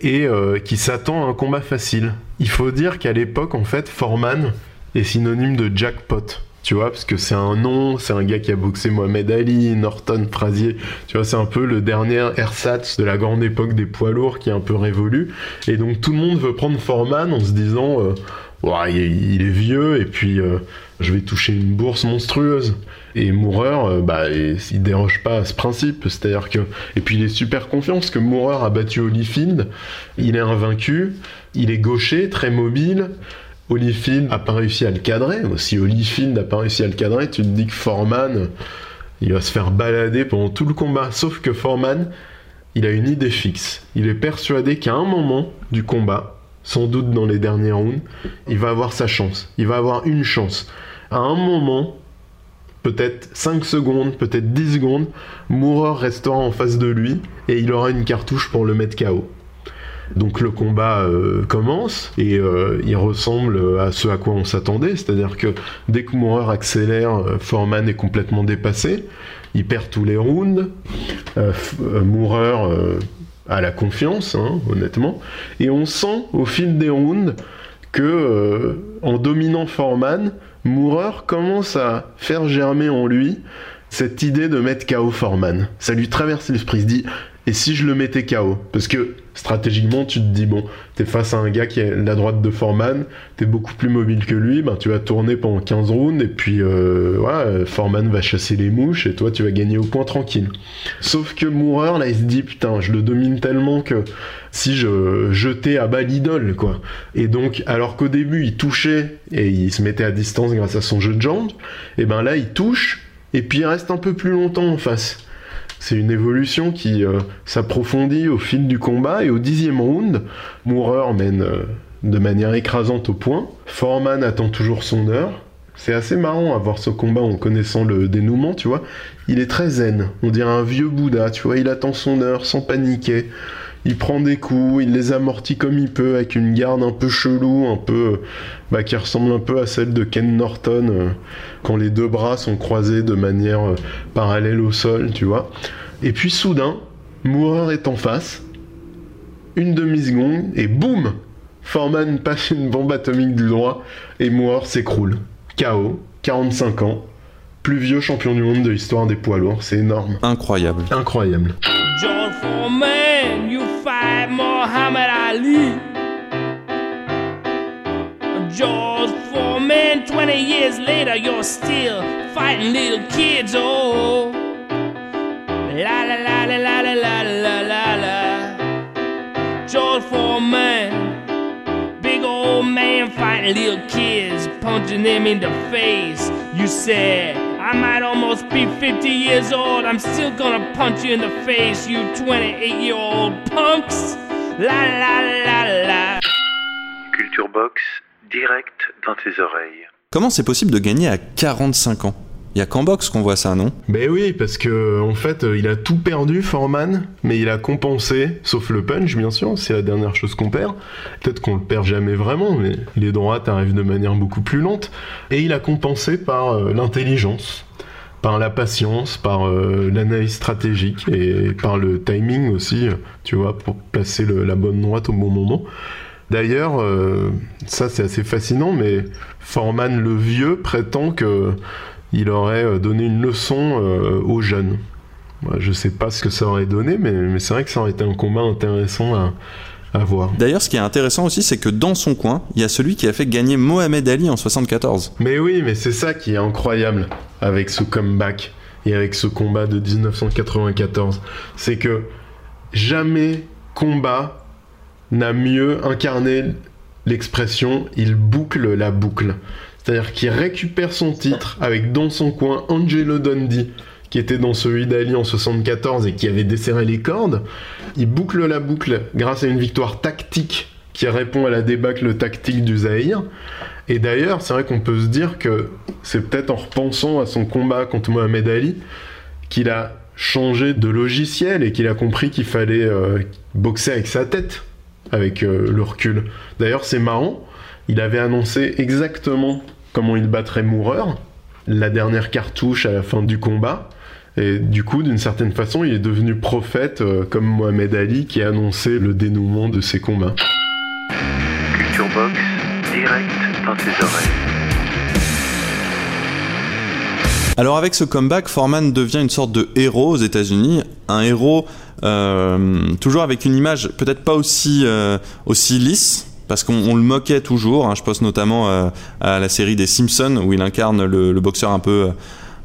et euh, qui s'attend à un combat facile. Il faut dire qu'à l'époque, en fait, Foreman, est synonyme de jackpot. Tu vois, parce que c'est un nom, c'est un gars qui a boxé Mohamed Ali, Norton, Frazier. Tu vois, c'est un peu le dernier ersatz de la grande époque des poids lourds qui est un peu révolu. Et donc tout le monde veut prendre Foreman en se disant, euh, Ouah, il, il est vieux et puis euh, je vais toucher une bourse monstrueuse. Et Moorer, euh, bah, il déroge pas à ce principe. Et puis il est super confiant parce que Moorer a battu Holyfield. Il est invaincu. Il est gaucher, très mobile. Holyfield a pas réussi à le cadrer. Si Holyfield n'a pas réussi à le cadrer, tu te dis que Foreman, il va se faire balader pendant tout le combat. Sauf que Foreman, il a une idée fixe. Il est persuadé qu'à un moment du combat, sans doute dans les derniers rounds, il va avoir sa chance. Il va avoir une chance. À un moment, peut-être 5 secondes, peut-être 10 secondes, Moorer restera en face de lui et il aura une cartouche pour le mettre KO. Donc le combat euh, commence et euh, il ressemble à ce à quoi on s'attendait, c'est-à-dire que dès que Moorer accélère, euh, Foreman est complètement dépassé, il perd tous les rounds, euh, F- a la confiance, hein, honnêtement, et on sent au fil des rounds que euh, en dominant Foreman, Moorer commence à faire germer en lui cette idée de mettre KO Foreman. Ça lui traverse l'esprit, il se dit et si je le mettais KO Parce que stratégiquement, tu te dis, bon, t'es face à un gars qui est la droite de Foreman, t'es beaucoup plus mobile que lui, ben, tu vas tourner pendant 15 rounds, et puis euh, Foreman va chasser les mouches, et toi, tu vas gagner au point tranquille. Sauf que Moorer, là, il se dit, putain, je le domine tellement que si je jetais à bas l'idole, quoi. Et donc, alors qu'au début, il touchait, et il se mettait à distance grâce à son jeu de jambes, et ben là, il touche, et puis il reste un peu plus longtemps en face. C'est une évolution qui euh, s'approfondit au fil du combat et au dixième round, Moorer mène euh, de manière écrasante au point. Foreman attend toujours son heure. C'est assez marrant à voir ce combat en connaissant le dénouement, tu vois. Il est très zen, on dirait un vieux Bouddha, tu vois. Il attend son heure sans paniquer. Il prend des coups, il les amortit comme il peut, avec une garde un peu chelou, un peu bah, qui ressemble un peu à celle de Ken Norton euh, quand les deux bras sont croisés de manière euh, parallèle au sol, tu vois. Et puis soudain, Moorer est en face, une demi-seconde, et boum Foreman passe une bombe atomique du droit, et Moorer s'écroule. KO, 45 ans, plus vieux champion du monde de l'histoire des poids lourds, c'est énorme. Incroyable. Incroyable. Foreman, Ali. George Foreman, 20 years later, you're still fighting little kids. Oh, la la la la la la la la la la. George Foreman, big old man fighting little kids, punching them in the face. You said, I might almost be 50 years old, I'm still gonna punch you in the face, you 28 year old punks. La la la la. Culture Box, direct dans tes oreilles. Comment c'est possible de gagner à 45 ans? Il y a qu'en boxe qu'on voit ça, non? Ben oui, parce que en fait, euh, il a tout perdu, Foreman, mais il a compensé, sauf le punch, bien sûr, c'est la dernière chose qu'on perd. Peut-être qu'on le perd jamais vraiment, mais les droites arrivent de manière beaucoup plus lente. Et il a compensé par euh, l'intelligence, par la patience, par euh, l'analyse stratégique et par le timing aussi, tu vois, pour placer la bonne droite au bon moment. D'ailleurs, euh, ça c'est assez fascinant, mais Foreman le vieux prétend que il aurait euh, donné une leçon aux jeunes. Je sais pas ce que ça aurait donné, mais, mais c'est vrai que ça aurait été un combat intéressant à, à voir. D'ailleurs, ce qui est intéressant aussi, c'est que dans son coin, il y a celui qui a fait gagner Mohamed Ali en 74. Mais oui, mais c'est ça qui est incroyable avec ce comeback et avec ce combat de 1994. C'est que jamais combat n'a mieux incarné l'expression il boucle la boucle. C'est-à-dire qu'il récupère son titre avec dans son coin Angelo Dundee qui était dans celui d'Ali en 74 et qui avait desserré les cordes. Il boucle la boucle grâce à une victoire tactique qui répond à la débâcle tactique du Zahir. Et d'ailleurs, c'est vrai qu'on peut se dire que c'est peut-être en repensant à son combat contre Mohamed Ali qu'il a changé de logiciel et qu'il a compris qu'il fallait euh, boxer avec sa tête, avec euh, le recul. D'ailleurs, c'est marrant, il avait annoncé exactement comment il battrait Moorer, la dernière cartouche à la fin du combat. Et du coup, d'une certaine façon, il est devenu prophète euh, comme Mohamed Ali qui a annoncé le dénouement de ses combats. Culture Box, direct dans tes oreilles. Alors avec ce comeback, Foreman devient une sorte de héros aux États-Unis, un héros euh, toujours avec une image peut-être pas aussi euh, aussi lisse. Parce qu'on on le moquait toujours, hein. je pense notamment euh, à la série des Simpsons où il incarne le, le boxeur un peu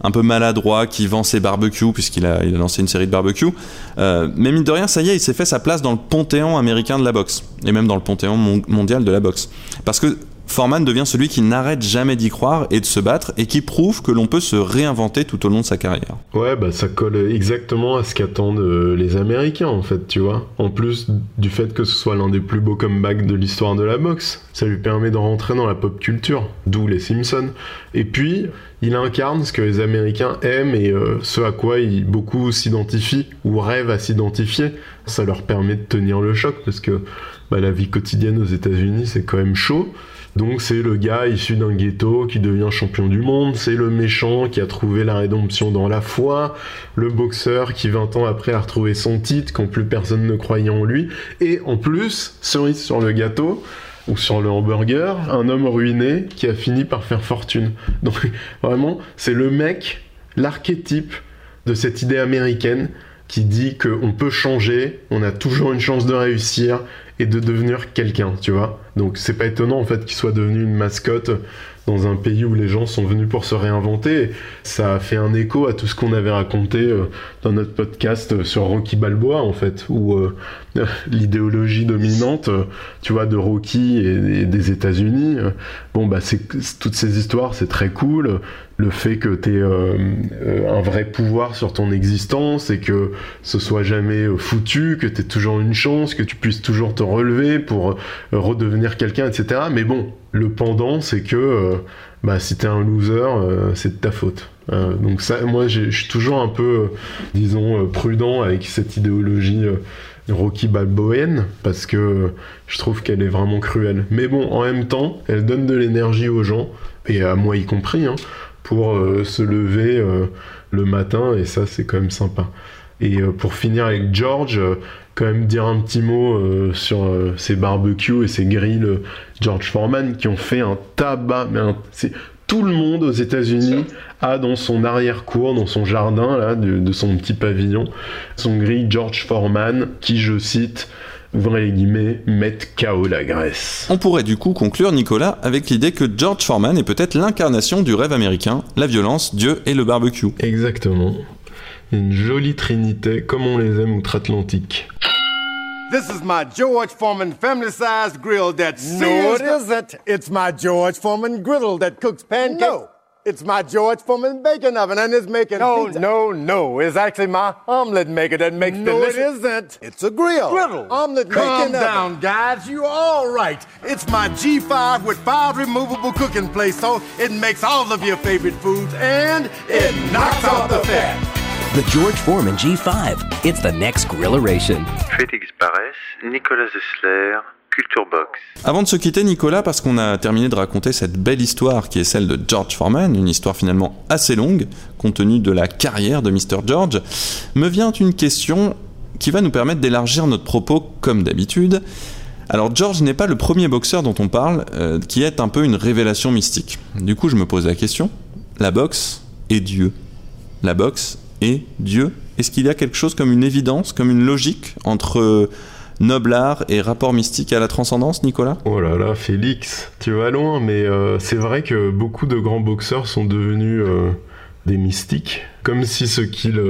un peu maladroit qui vend ses barbecues puisqu'il a, il lancé une série de barbecues. Euh, mais mine de rien, ça y est, il s'est fait sa place dans le panthéon américain de la boxe et même dans le panthéon mon- mondial de la boxe. Parce que Foreman devient celui qui n'arrête jamais d'y croire et de se battre et qui prouve que l'on peut se réinventer tout au long de sa carrière. Ouais, bah ça colle exactement à ce qu'attendent euh, les Américains en fait, tu vois. En plus du fait que ce soit l'un des plus beaux comebacks de l'histoire de la boxe, ça lui permet de rentrer dans la pop culture, d'où les Simpsons. Et puis, il incarne ce que les Américains aiment et euh, ce à quoi ils, beaucoup s'identifient ou rêvent à s'identifier. Ça leur permet de tenir le choc parce que bah, la vie quotidienne aux États-Unis c'est quand même chaud. Donc c'est le gars issu d'un ghetto qui devient champion du monde, c'est le méchant qui a trouvé la rédemption dans la foi, le boxeur qui 20 ans après a retrouvé son titre quand plus personne ne croyait en lui, et en plus, cerise sur le gâteau, ou sur le hamburger, un homme ruiné qui a fini par faire fortune. Donc vraiment, c'est le mec, l'archétype de cette idée américaine qui dit qu'on peut changer, on a toujours une chance de réussir et de devenir quelqu'un, tu vois. Donc c'est pas étonnant en fait qu'il soit devenu une mascotte dans un pays où les gens sont venus pour se réinventer. Ça a fait un écho à tout ce qu'on avait raconté euh, dans notre podcast sur Rocky Balboa en fait, où euh, l'idéologie dominante, euh, tu vois, de Rocky et, des États-Unis. euh, bon bah c'est toutes ces histoires, c'est très cool. Le fait que tu aies un vrai pouvoir sur ton existence et que ce soit jamais foutu, que tu aies toujours une chance, que tu puisses toujours te relever pour redevenir quelqu'un, etc. Mais bon, le pendant, c'est que bah, si t'es un loser, c'est de ta faute. Euh, donc ça, moi, je suis toujours un peu, euh, disons, euh, prudent avec cette idéologie Rocky Balboaine parce que je trouve qu'elle est vraiment cruelle. Mais bon, en même temps, elle donne de l'énergie aux gens et à moi y compris hein, pour se lever le matin et ça, c'est quand même sympa. Et pour finir avec George, quand même dire un petit mot sur ces barbecues et ces grilles George Foreman qui ont fait un tabac. Mais un- tout le monde aux États-Unis a dans son arrière-cour, dans son jardin là, de, de son petit pavillon, son grill George Foreman qui, je cite, ouvrez les guillemets, mettent KO la Grèce. On pourrait du coup conclure, Nicolas, avec l'idée que George Foreman est peut-être l'incarnation du rêve américain, la violence, Dieu et le barbecue. Exactement. Une jolie trinité comme on les aime outre-Atlantique. This is my George Foreman family-sized grill that No, it isn't. It's my George Foreman griddle that cooks pancakes. No. It's my George Foreman bacon oven and it's making No, pizza. no, no. It's actually my omelet maker that makes No, it delicious... isn't. It's a grill. Griddle. Omelet Calm making oven. down, guys. You're all right. It's my G5 with five removable cooking plates, so it makes all of your favorite foods and it knocks off the fat. The George Foreman G5. It's the next grilleration. Félix Barès, Nicolas Zessler, Culture Box. Avant de se quitter, Nicolas, parce qu'on a terminé de raconter cette belle histoire qui est celle de George Foreman, une histoire finalement assez longue, compte tenu de la carrière de Mr. George, me vient une question qui va nous permettre d'élargir notre propos comme d'habitude. Alors George n'est pas le premier boxeur dont on parle euh, qui est un peu une révélation mystique. Du coup, je me pose la question, la boxe est Dieu. La boxe est Dieu. Est-ce qu'il y a quelque chose comme une évidence, comme une logique entre euh, noble art et rapport mystique à la transcendance, Nicolas? Oh là là, Félix, tu vas loin, mais euh, c'est vrai que beaucoup de grands boxeurs sont devenus euh, des mystiques. Comme si ce qu'ils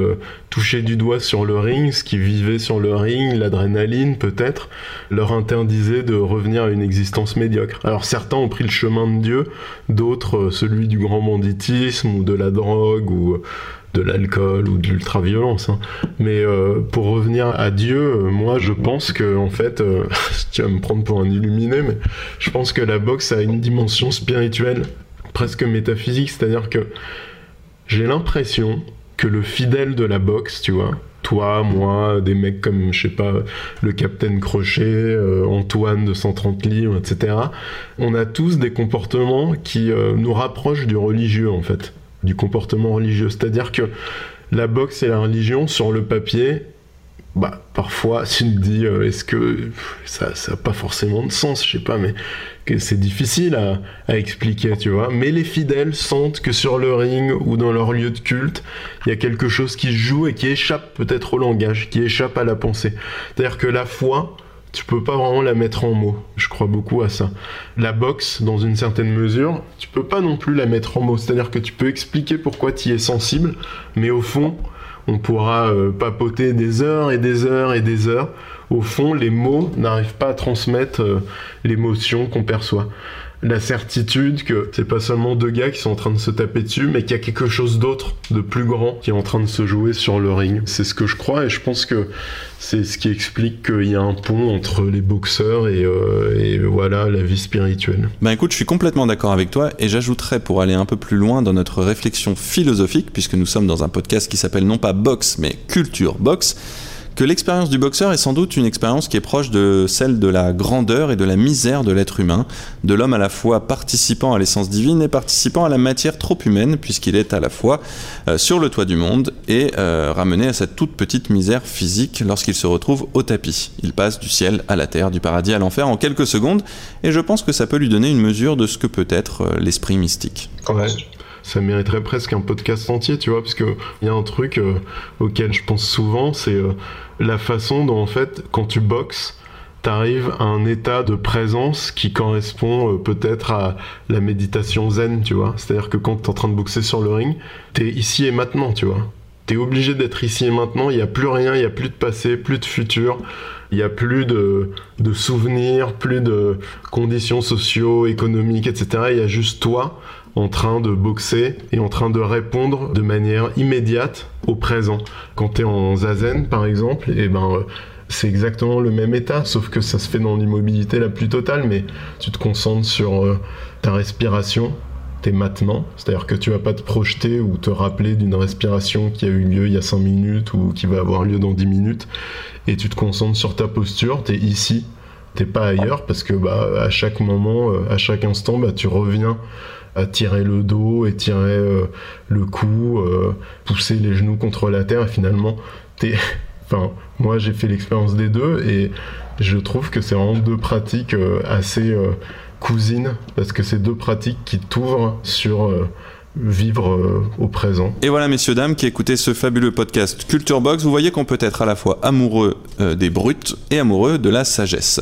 touchaient du doigt sur le ring, ce qu'ils vivaient sur le ring, l'adrénaline peut-être, leur interdisait de revenir à une existence médiocre. Alors certains ont pris le chemin de Dieu, d'autres celui du grand banditisme ou de la drogue ou de l'alcool ou de l'ultra-violence. hein. Mais euh, pour revenir à Dieu, euh, moi je pense que en fait, euh, tu vas me prendre pour un illuminé, mais je pense que la boxe a une dimension spirituelle, presque métaphysique, c'est-à-dire que j'ai l'impression que le fidèle de la boxe, tu vois, toi, moi, des mecs comme, je sais pas, le Capitaine Crochet, Antoine de 130 livres, etc. On a tous des comportements qui nous rapprochent du religieux, en fait, du comportement religieux. C'est-à-dire que la boxe et la religion, sur le papier, bah parfois tu te dis est-ce que ça ça a pas forcément de sens je sais pas mais que c'est difficile à, à expliquer tu vois mais les fidèles sentent que sur le ring ou dans leur lieu de culte il y a quelque chose qui joue et qui échappe peut-être au langage qui échappe à la pensée c'est-à-dire que la foi tu peux pas vraiment la mettre en mots. Je crois beaucoup à ça. La boxe, dans une certaine mesure, tu peux pas non plus la mettre en mots. C'est-à-dire que tu peux expliquer pourquoi tu y es sensible, mais au fond, on pourra euh, papoter des heures et des heures et des heures. Au fond, les mots n'arrivent pas à transmettre euh, l'émotion qu'on perçoit. La certitude que c'est pas seulement deux gars qui sont en train de se taper dessus, mais qu'il y a quelque chose d'autre, de plus grand, qui est en train de se jouer sur le ring. C'est ce que je crois et je pense que c'est ce qui explique qu'il y a un pont entre les boxeurs et, euh, voilà la vie spirituelle. Ben écoute, je suis complètement d'accord avec toi et j'ajouterais pour aller un peu plus loin dans notre réflexion philosophique, puisque nous sommes dans un podcast qui s'appelle non pas Box mais Culture Box, que l'expérience du boxeur est sans doute une expérience qui est proche de celle de la grandeur et de la misère de l'être humain, de l'homme à la fois participant à l'essence divine et participant à la matière trop humaine, puisqu'il est à la fois euh, sur le toit du monde et euh, ramené à cette toute petite misère physique lorsqu'il se retrouve au tapis. Il passe du ciel à la terre, du paradis à l'enfer en quelques secondes, et je pense que ça peut lui donner une mesure de ce que peut être euh, l'esprit mystique. Ouais. Ça mériterait presque un podcast entier, tu vois, parce que il y a un truc auquel je pense souvent, c'est la façon dont en fait, quand tu boxes, t'arrives à un état de présence qui correspond euh, peut-être à la méditation zen, tu vois. C'est-à-dire que quand t'es en train de boxer sur le ring, t'es ici et maintenant, tu vois. T'es obligé d'être ici et maintenant, il n'y a plus rien, il n'y a plus de passé, plus de futur, il n'y a plus de, de souvenirs, plus de conditions socio, économiques, etc. Il y a juste toi en train de boxer et en train de répondre de manière immédiate au présent. Quand t'es en zazen, par exemple, et ben euh, c'est exactement le même état, sauf que ça se fait dans l'immobilité la plus totale, mais tu te concentres sur euh, ta respiration, t'es maintenant, c'est-à-dire que tu vas pas te projeter ou te rappeler d'une respiration qui a eu lieu il y a 5 minutes ou qui va avoir lieu dans 10 minutes, et tu te concentres sur ta posture, t'es ici, t'es pas ailleurs, parce que bah, à chaque moment, euh, à chaque instant, bah, tu reviens à tirer le dos et tirer euh, le cou, euh, pousser les genoux contre la terre, et finalement, t'es... Enfin, moi j'ai fait l'expérience des deux et je trouve que c'est vraiment deux pratiques euh, assez cousines parce que c'est deux pratiques qui t'ouvrent sur vivre au présent. Et voilà, messieurs, dames, qui écoutez ce fabuleux podcast Culture Box, vous voyez qu'on peut être à la fois amoureux des brutes et amoureux de la sagesse.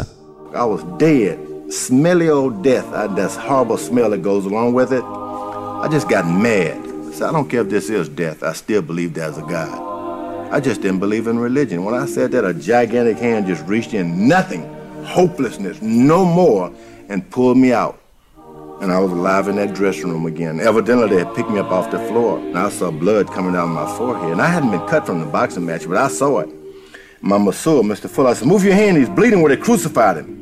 I was dead. Smelly old death. I, that horrible smell that goes along with it. I just got mad. So I don't care if this is death. I still believe there's a God. I just didn't believe in religion. When I said that, a gigantic hand just reached in, nothing, hopelessness, no more, and pulled me out. And I was alive in that dressing room again. Evidently, they had picked me up off the floor. And I saw blood coming down my forehead. And I hadn't been cut from the boxing match, but I saw it. My masseur, Mr. Fuller, I said, Move your hand. He's bleeding where they crucified him.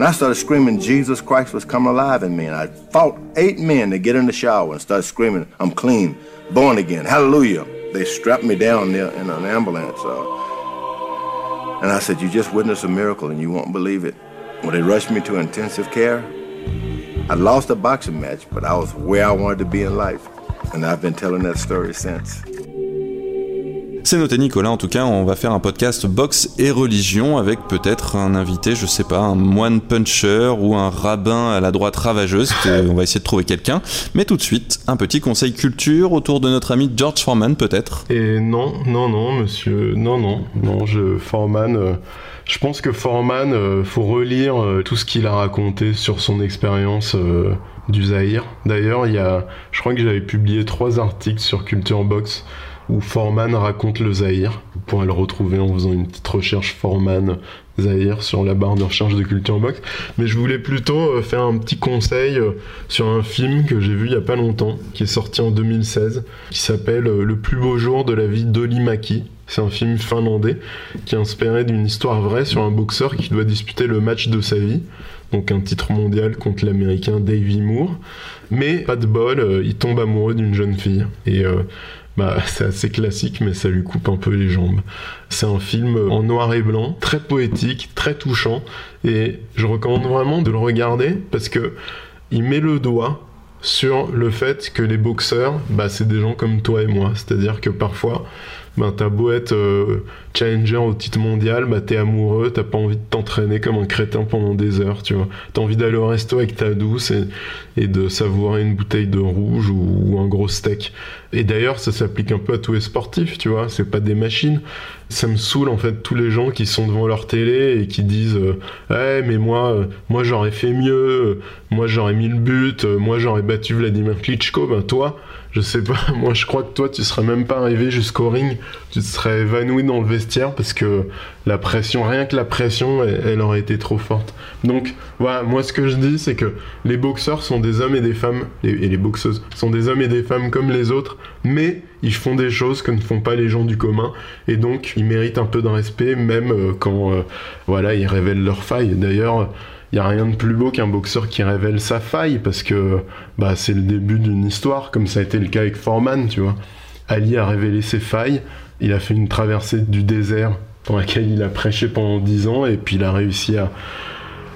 And I started screaming, Jesus Christ was coming alive in me. And I fought eight men to get in the shower and started screaming, I'm clean, born again, hallelujah. They strapped me down there in an ambulance. Uh, and I said, You just witnessed a miracle and you won't believe it. When they rushed me to intensive care, I lost a boxing match, but I was where I wanted to be in life. And I've been telling that story since. C'est noté Nicolas, en tout cas, on va faire un podcast boxe et religion avec peut-être un invité, je sais pas, un moine puncher ou un rabbin à la droite ravageuse. On va essayer de trouver quelqu'un. Mais tout de suite, un petit conseil culture autour de notre ami George Foreman, peut-être. Et non, non, non, monsieur, non, non, non, je, Foreman, euh, je pense que Foreman, euh, faut relire euh, tout ce qu'il a raconté sur son expérience euh, du Zaïre. D'ailleurs, il y a, je crois que j'avais publié trois articles sur Culture Box où Foreman raconte le Zaïre. Vous pourrez le retrouver en faisant une petite recherche Foreman Zaïre sur la barre de recherche de Culture Box. Mais je voulais plutôt euh, faire un petit conseil euh, sur un film que j'ai vu il y a pas longtemps, qui est sorti en 2016, qui s'appelle euh, Le plus beau jour de la vie d'Oli Maki. C'est un film finlandais qui est inspiré d'une histoire vraie sur un boxeur qui doit disputer le match de sa vie. Donc un titre mondial contre l'américain Davy Moore. Mais pas de bol, il tombe amoureux d'une jeune fille. Et bah, c'est assez classique, mais ça lui coupe un peu les jambes. C'est un film en noir et blanc, très poétique, très touchant, et je recommande vraiment de le regarder parce que il met le doigt sur le fait que les boxeurs, bah, c'est des gens comme toi et moi. C'est-à-dire que parfois, ben t'as beau être euh, challenger au titre mondial, bah t'es amoureux, t'as pas envie de t'entraîner comme un crétin pendant des heures, tu vois. T'as envie d'aller au resto avec ta douce et, de savourer une bouteille de rouge ou, un gros steak. Et d'ailleurs, ça s'applique un peu à tous les sportifs, tu vois. C'est pas des machines. Ça me saoule en fait tous les gens qui sont devant leur télé et qui disent euh, ouais mais moi euh, moi j'aurais fait mieux, euh, moi j'aurais mis le but, moi j'aurais battu Vladimir Klitschko. Ben toi, je sais pas, moi je crois que toi tu serais même pas arrivé jusqu'au ring, tu te serais évanoui dans le vestiaire parce que la pression, rien que la pression, elle, aurait été trop forte. Donc voilà, moi ce que je dis c'est que les boxeurs sont des hommes et des femmes, et les boxeuses sont des hommes et des femmes comme les autres, mais ils font des choses que ne font pas les gens du commun et donc ils méritent un peu de respect même euh, quand euh, voilà ils révèlent leurs failles. D'ailleurs, il n'y a rien de plus beau qu'un boxeur qui révèle sa faille parce que bah, c'est le début d'une histoire, comme ça a été le cas avec Foreman, tu vois. Ali a révélé ses failles, il a fait une traversée du désert dans laquelle il a prêché pendant 10 ans et puis il a réussi à,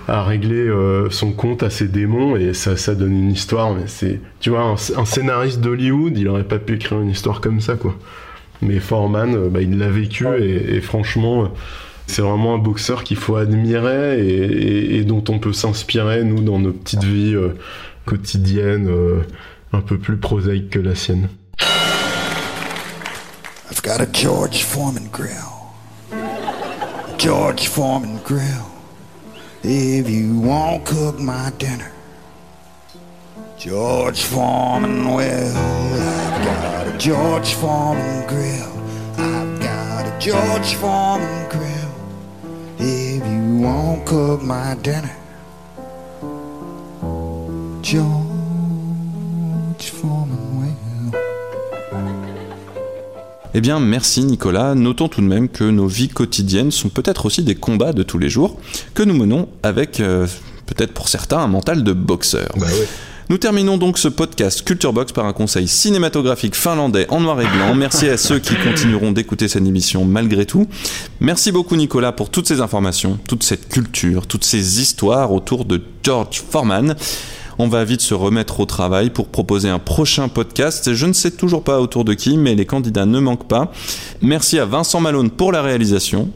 à régler euh, son compte à ses démons et ça, ça donne une histoire. Mais c'est, tu vois, un, un scénariste d'Hollywood, il aurait pas pu écrire une histoire comme ça, quoi. Mais Foreman, euh, bah, il l'a vécu et, et franchement, euh, c'est vraiment un boxeur qu'il faut admirer et, et- et dont on peut s'inspirer, nous, dans nos petites vies euh, quotidiennes, euh, un peu plus prosaïques que la sienne. I've got a George Foreman grill. George Foreman grill. If you won't cook my dinner, George Foreman will. I've got a George Foreman grill. I've got a George Foreman grill. If you won't cook my dinner, George Foreman will. Eh bien, merci Nicolas. Notons tout de même que nos vies quotidiennes sont peut-être aussi des combats de tous les jours que nous menons avec, euh, peut-être pour certains, un mental de boxeur. Nous terminons donc ce podcast Culture Box par un conseil cinématographique finlandais en noir et blanc. Merci à ceux qui continueront d'écouter cette émission malgré tout. Merci beaucoup Nicolas pour toutes ces informations, toute cette culture, toutes ces histoires autour de George Foreman. On va vite se remettre au travail pour proposer un prochain podcast. Je ne sais toujours pas autour de qui, mais les candidats ne manquent pas. Merci à Vincent Malone pour la réalisation.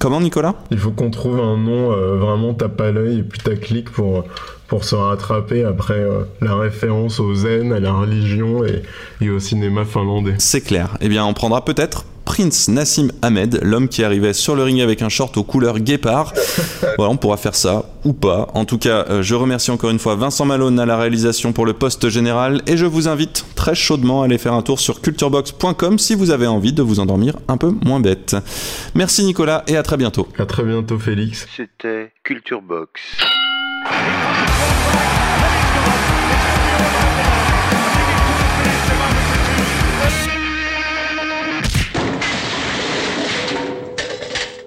Comment Nicolas? Il faut qu'on trouve un nom euh, vraiment tape à l'œil et puis clique pour, pour se rattraper après euh, la référence au zen, à la religion et, et au cinéma finlandais. C'est clair. Eh bien, on prendra peut-être Prince Nassim Ahmed, l'homme qui arrivait sur le ring avec un short aux couleurs guépard. voilà, on pourra faire ça ou pas. En tout cas, euh, je remercie encore une fois Vincent Malone à la réalisation pour le poste général et je vous invite très chaudement à aller faire un tour sur culturebox.com si vous avez envie de vous endormir un peu moins bête. Merci Nicolas et à très bientôt. À très bientôt Félix. C'était Culture